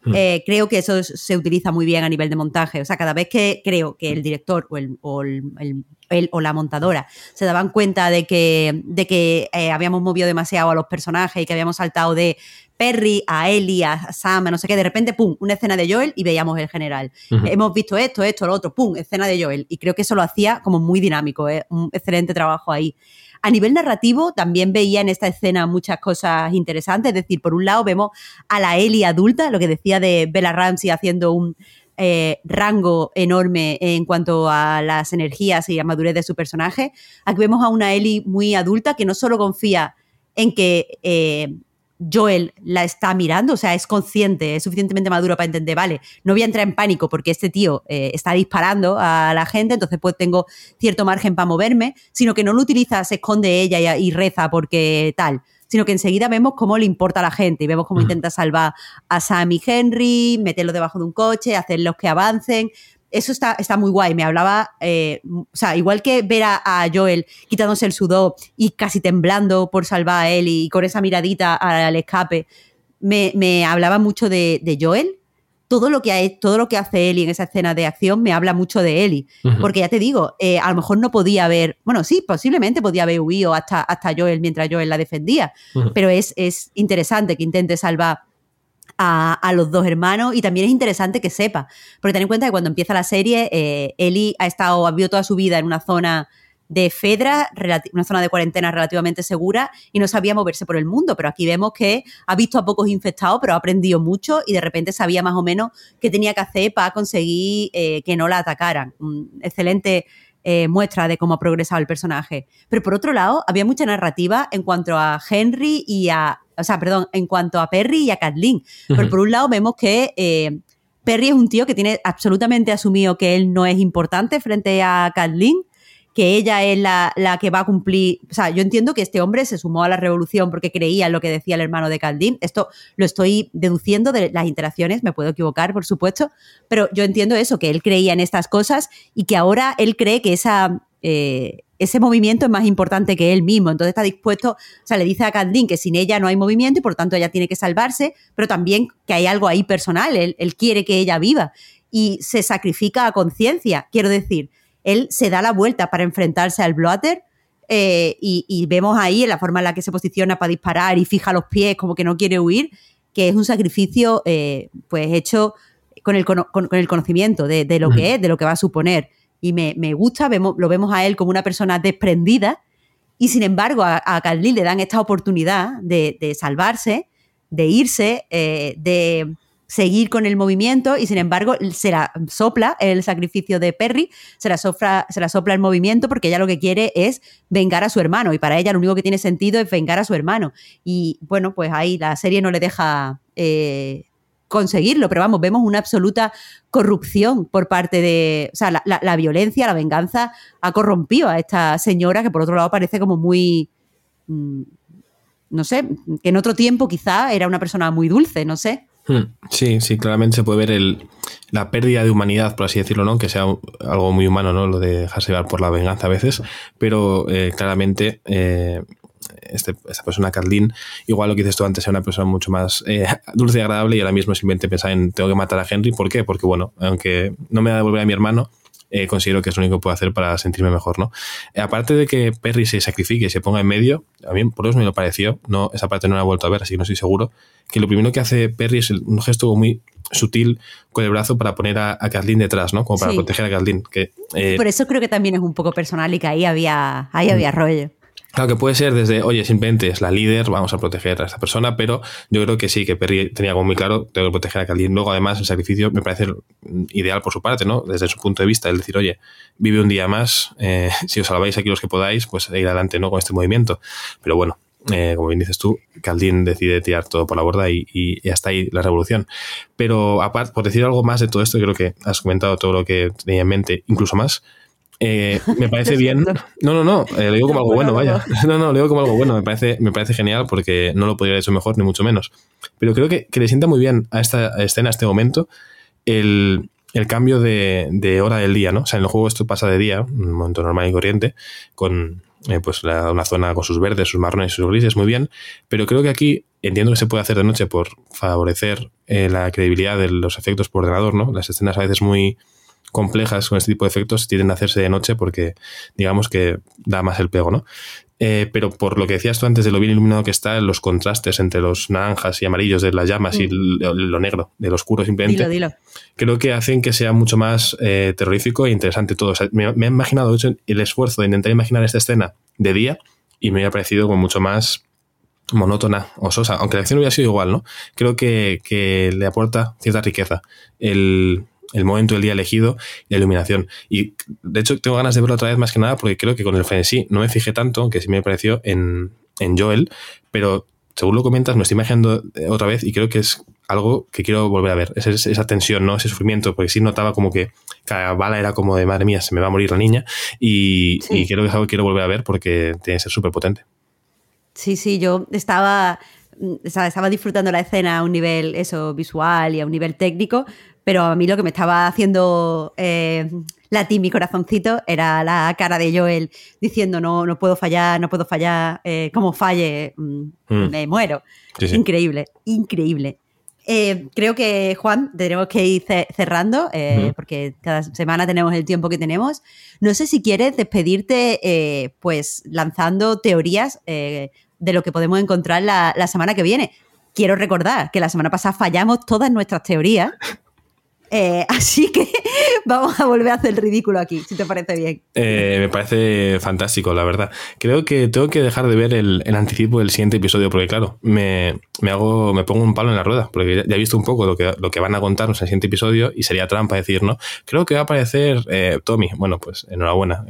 Mm. Eh, creo que eso se utiliza muy bien a nivel de montaje. O sea, cada vez que creo que el director o, el, o, el, o la montadora se daban cuenta de que, de que eh, habíamos movido demasiado a los personajes y que habíamos saltado de Perry a Ellie, a Sam, a no sé qué, de repente, pum, una escena de Joel y veíamos el general. Hemos visto esto, esto, lo otro, pum, escena de Joel. Y creo que eso lo hacía como muy dinámico, ¿eh? un excelente trabajo ahí. A nivel narrativo, también veía en esta escena muchas cosas interesantes. Es decir, por un lado vemos a la Ellie adulta, lo que decía de Bella Ramsey haciendo un eh, rango enorme en cuanto a las energías y a madurez de su personaje. Aquí vemos a una Ellie muy adulta que no solo confía en que eh, Joel la está mirando, o sea, es consciente, es suficientemente maduro para entender, vale, no voy a entrar en pánico porque este tío eh, está disparando a la gente, entonces pues tengo cierto margen para moverme, sino que no lo utiliza, se esconde ella y, reza porque tal, sino que enseguida vemos cómo le importa a la gente y vemos cómo intenta salvar a Sam y Henry, meterlos debajo de un coche, hacerlos que avancen, eso está, está muy guay. Me hablaba, eh, o sea, igual que ver a, Joel quitándose el sudor y casi temblando por salvar a él y con esa miradita al escape, me, hablaba mucho de, Joel. Todo lo, que ha, todo lo que hace Eli en esa escena de acción me habla mucho de Eli. Porque ya te digo, eh, a lo mejor no podía haber, bueno, sí, posiblemente podía haber huido hasta, hasta Joel mientras Joel la defendía. Pero es, es interesante que intente salvar a, los dos hermanos y también es interesante que sepa, porque ten en cuenta que cuando empieza la serie, eh, Eli ha estado, ha vivido toda su vida en una zona de Fedra, una zona de cuarentena relativamente segura y no sabía moverse por el mundo, pero aquí vemos que ha visto a pocos infectados, pero ha aprendido mucho y de repente sabía más o menos qué tenía que hacer para conseguir eh, que no la atacaran. excelente eh, muestra de cómo ha progresado el personaje. Pero por otro lado, había mucha narrativa en cuanto a Henry y a, o sea, perdón, en cuanto a Perry y a Kathleen. Pero por un lado vemos que eh, Perry es un tío que tiene absolutamente asumido que él no es importante frente a Kathleen que ella es la, que va a cumplir. O sea, yo entiendo que este hombre se sumó a la revolución porque creía en lo que decía el hermano de Caldín. Esto lo estoy deduciendo de las interacciones, me puedo equivocar, por supuesto, pero yo entiendo eso, que él creía en estas cosas y que ahora él cree que esa. Eh, ese movimiento es más importante que él mismo. Entonces está dispuesto, o sea, le dice a Caldín que sin ella no hay movimiento y por tanto ella tiene que salvarse, pero también que hay algo ahí personal, él, él quiere que ella viva. y se sacrifica a conciencia. Quiero decir, él se da la vuelta para enfrentarse al bloater eh, y, vemos ahí en la forma en la que se posiciona para disparar y fija los pies como que no quiere huir, que es un sacrificio eh, pues hecho con el, conocimiento de, lo que es, de lo que va a suponer. Y me, gusta, vemos, lo vemos a él como una persona desprendida y sin embargo a, a le dan esta oportunidad de, salvarse, de irse, eh, de seguir con el movimiento y sin embargo se la sopla el sacrificio de Perry, se la, sopla, se la sopla el movimiento porque ella lo que quiere es vengar a su hermano y para ella lo único que tiene sentido es vengar a su hermano. Y bueno, pues ahí la serie no le deja eh, conseguirlo, pero vamos, vemos una absoluta corrupción por parte de, o sea, la, violencia, la venganza ha corrompido a esta señora que por otro lado parece como muy... Mm, no sé, que en otro tiempo quizá era una persona muy dulce, no sé. Hmm. Sí, sí, claramente se puede ver el, la pérdida de humanidad, por así decirlo, ¿no? Que sea algo muy humano, ¿no? Lo de dejarse por la venganza a veces, pero eh, claramente eh, este, esta persona, Carlin, igual lo que dices tú antes, era una persona mucho más eh, [LAUGHS] dulce y agradable y ahora mismo simplemente pensaba en tengo que matar a Henry. ¿Por qué? Porque, bueno, aunque no me da a devolver a mi hermano, eh, considero que es lo único que puedo hacer para sentirme mejor, ¿no? Eh, aparte de que Perry se sacrifique y se ponga en medio, a mí por eso me lo pareció, no, esa parte no la he vuelto a ver, así que no estoy seguro, que lo primero que hace Perry es un gesto muy sutil con el brazo para poner a, a detrás, ¿no? Como para proteger a Kathleen. Que, eh, por eso creo que también es un poco personal y que ahí había, ahí había mm. rollo. Claro que puede ser desde, oye, simplemente es la líder, vamos a proteger a esta persona, pero yo creo que sí, que Perry tenía algo muy claro, tengo que proteger a Kalin. Luego, además, el sacrificio me parece ideal por su parte, ¿no? Desde su punto de vista, el decir, oye, vive un día más, eh, [LAUGHS] si os salváis aquí los que podáis, pues ir adelante, ¿no? Con este movimiento. Pero bueno, eh, como bien dices tú, Caldín decide tirar todo por la borda y, y, hasta ahí la revolución. Pero aparte, por decir algo más de todo esto, creo que has comentado todo lo que tenía en mente, incluso más. Eh, me [LAUGHS] parece bien. No, no, no, eh, lo digo como algo bueno, vaya. [LAUGHS] No, no, lo digo como algo bueno, me parece, me parece genial porque no lo podría haber hecho mejor, ni mucho menos. Pero creo que, le sienta muy bien a esta escena, a este momento, el, cambio de, hora del día, ¿no? O sea, en el juego esto pasa de día, un momento normal y corriente, con eh, pues una zona con sus verdes, sus marrones y sus grises, muy bien. Pero creo que aquí entiendo que se puede hacer de noche por favorecer la credibilidad de los efectos por ordenador, ¿no? Las escenas a veces muy complejas con este tipo de efectos tienden a hacerse de noche porque digamos que da más el pego, ¿no? Eh, pero por lo que decías tú antes de lo bien iluminado que está, los contrastes entre los naranjas y amarillos de las llamas y mm. lo, negro, del oscuro simplemente, creo que hacen que sea mucho más eh, terrorífico e interesante todo. me, he imaginado el esfuerzo de intentar imaginar esta escena de día y me había parecido como mucho más monótona o sosa, aunque la acción hubiera sido igual, ¿no? Creo que, que le aporta cierta riqueza el, el momento del día elegido y la iluminación. Y de hecho tengo ganas de verlo otra vez más que nada porque creo que con el frenesí no me fijé tanto, aunque sí me pareció en, en Joel, pero según lo comentas me estoy imaginando otra vez y creo que es algo que quiero volver a ver, esa, esa tensión, ¿no? ese sufrimiento, porque sí notaba como que cada bala era como de madre mía, se me va a morir la niña y, y creo que es algo que quiero volver a ver porque tiene que ser súper potente. Sí, sí, yo estaba, estaba disfrutando la escena a un nivel eso visual y a un nivel técnico, pero a mí lo que me estaba haciendo eh, latir mi corazoncito era la cara de Joel diciendo no, no puedo fallar, no puedo fallar, eh, como falle, mm, mm. me muero. Increíble, increíble. Eh, creo que, Juan, tenemos que ir cerrando, eh, porque cada semana tenemos el tiempo que tenemos. No sé si quieres despedirte, pues lanzando teorías de lo que podemos encontrar la, la semana que viene. Quiero recordar que la semana pasada fallamos todas nuestras teorías. [LAUGHS] Eh, [LAUGHS] así que vamos a volver a hacer el ridículo aquí, si te parece bien. Eh, me parece fantástico, la verdad. Creo que tengo que dejar de ver el, anticipo del siguiente episodio, porque claro, me, hago, me pongo un palo en la rueda, porque ya, he visto un poco lo que, lo que van a contarnos en el siguiente episodio y sería trampa decir, ¿no? Creo que va a aparecer eh, Tommy. Bueno, pues enhorabuena,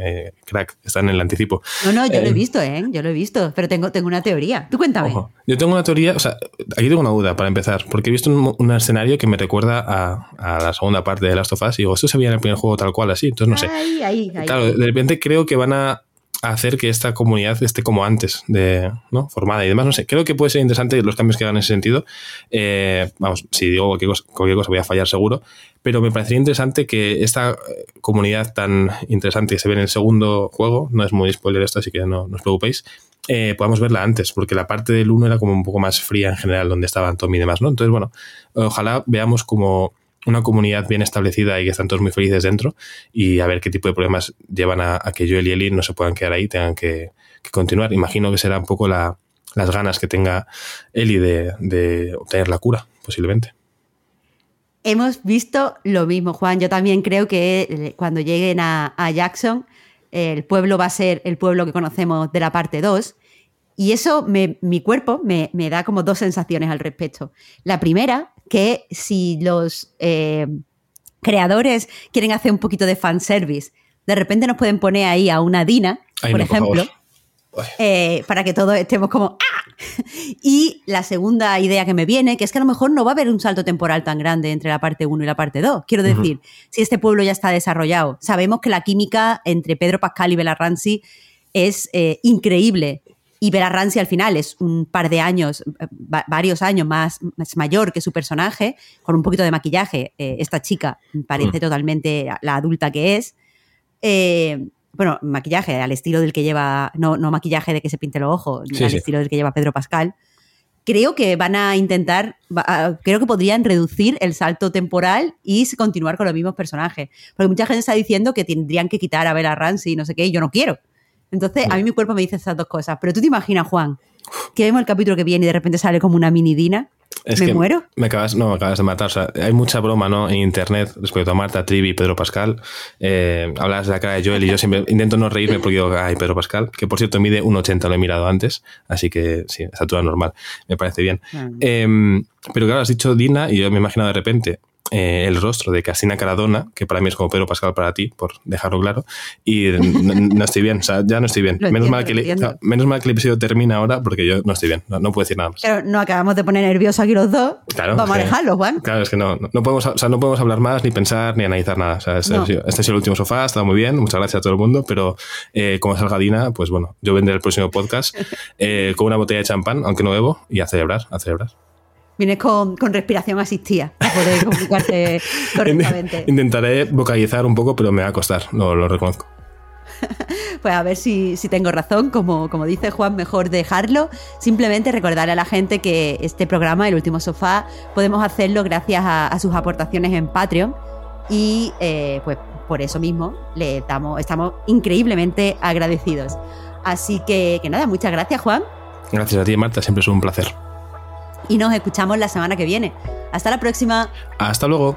crack, está en el anticipo. No, no, yo lo he visto, ¿eh? Yo lo he visto, pero tengo, tengo una teoría. Tú cuéntame. Yo tengo una teoría, o sea, aquí tengo una duda para empezar, porque he visto un, escenario que me recuerda a, a la segunda parte de Last of Us y digo, esto se veía en el primer juego tal cual, así, entonces no sé. claro, de repente creo que van a hacer que esta comunidad esté como antes de ¿no? formada y demás. No sé, creo que puede ser interesante los cambios que hagan en ese sentido. Eh, vamos, si digo cualquier cosa, cualquier cosa, voy a fallar seguro, pero me parecería interesante que esta eh, comunidad tan interesante que se ve en el segundo juego, no es muy spoiler esto, así que no, no os preocupéis, eh, podamos verla antes, porque la parte del 1 era como un poco más fría en general, donde estaban Tommy y demás, ¿no? Entonces, bueno, ojalá veamos como una comunidad bien establecida y que están todos muy felices dentro y a ver qué tipo de problemas llevan a, que Joel y Ellie no se puedan quedar ahí, tengan que, continuar. Imagino que será un poco las ganas que tenga Ellie de, obtener la cura, posiblemente. Hemos visto lo mismo, Juan. Yo también creo que eh, cuando lleguen a, Jackson, el pueblo va a ser el pueblo que conocemos de la parte 2. Y eso, mi cuerpo me, da como dos sensaciones al respecto. La primera que si los eh, creadores quieren hacer un poquito de fanservice, de repente nos pueden poner ahí a una Dina, por ejemplo, eh, para que todos estemos como ¡ah! Y la segunda idea que me viene, que es que a lo mejor no va a haber un salto temporal tan grande entre la parte 1 y la parte 2. Quiero decir, si este pueblo ya está desarrollado, sabemos que la química entre Pedro Pascal y Bella Ramsey es eh, increíble y Vera Ramsey al final es un par de años, varios años más, mayor que su personaje, con un poquito de maquillaje. Eh, esta chica parece mm. totalmente la adulta que es. Eh, bueno, maquillaje al estilo del que lleva, no, no maquillaje de que se pinte los ojos, al estilo del que lleva Pedro Pascal. Creo que van a intentar, creo que podrían reducir el salto temporal y continuar con los mismos personajes. Porque mucha gente está diciendo que tendrían que quitar a Bella Ramsey y no sé qué, y yo no quiero. Entonces, a mí mi cuerpo me dice esas dos cosas. Pero tú te imaginas, Juan, que vemos el capítulo que viene y de repente sale como una mini Dina. ¿Me muero? Me acabas, no, me acabas de matar. O sea, hay mucha broma ¿no? en internet respecto a Marta, Trivi y Pedro Pascal. Eh, hablas de la cara de Joel y yo siempre intento no reírme porque digo, ay, Pedro Pascal, que por cierto mide 1,80, lo he mirado antes, así que sí, estatura normal, me parece bien. Em, pero claro, has dicho Dina y yo me imagino de repente eh, el rostro de Casina Caradona, que para mí es como Pedro Pascal para ti, por dejarlo claro, y no, estoy bien, o sea, ya no estoy bien. [LAUGHS] Menos, mal que menos mal que el episodio termina ahora porque yo no estoy bien, no, puedo decir nada más. Pero no acabamos de poner nerviosos aquí los dos. Vamos a dejarlo, Juan. Claro, es que no, no, podemos, o sea, no podemos hablar más, ni pensar, ni analizar nada. O sea, este, ha sido el último sofá, ha estado muy bien, muchas gracias a todo el mundo, pero eh, como salga Dina, pues bueno, yo vendré el próximo podcast [LAUGHS] eh, con una botella de champán, aunque no bebo, y a celebrar, a celebrar. Vienes con, respiración asistida para poder comunicarte [LAUGHS] correctamente. Intentaré vocalizar un poco, pero me va a costar, lo, reconozco. [LAUGHS] pues a ver si, tengo razón, como, como dice Juan, mejor dejarlo. Simplemente recordar a la gente que este programa, El Último Sofá, podemos hacerlo gracias a, sus aportaciones en Patreon y eh, pues por eso mismo le damos, estamos increíblemente agradecidos. Así que, que nada, muchas gracias Juan. Gracias a ti Marta, siempre es un placer y nos escuchamos la semana que viene. Hasta la próxima. Hasta luego.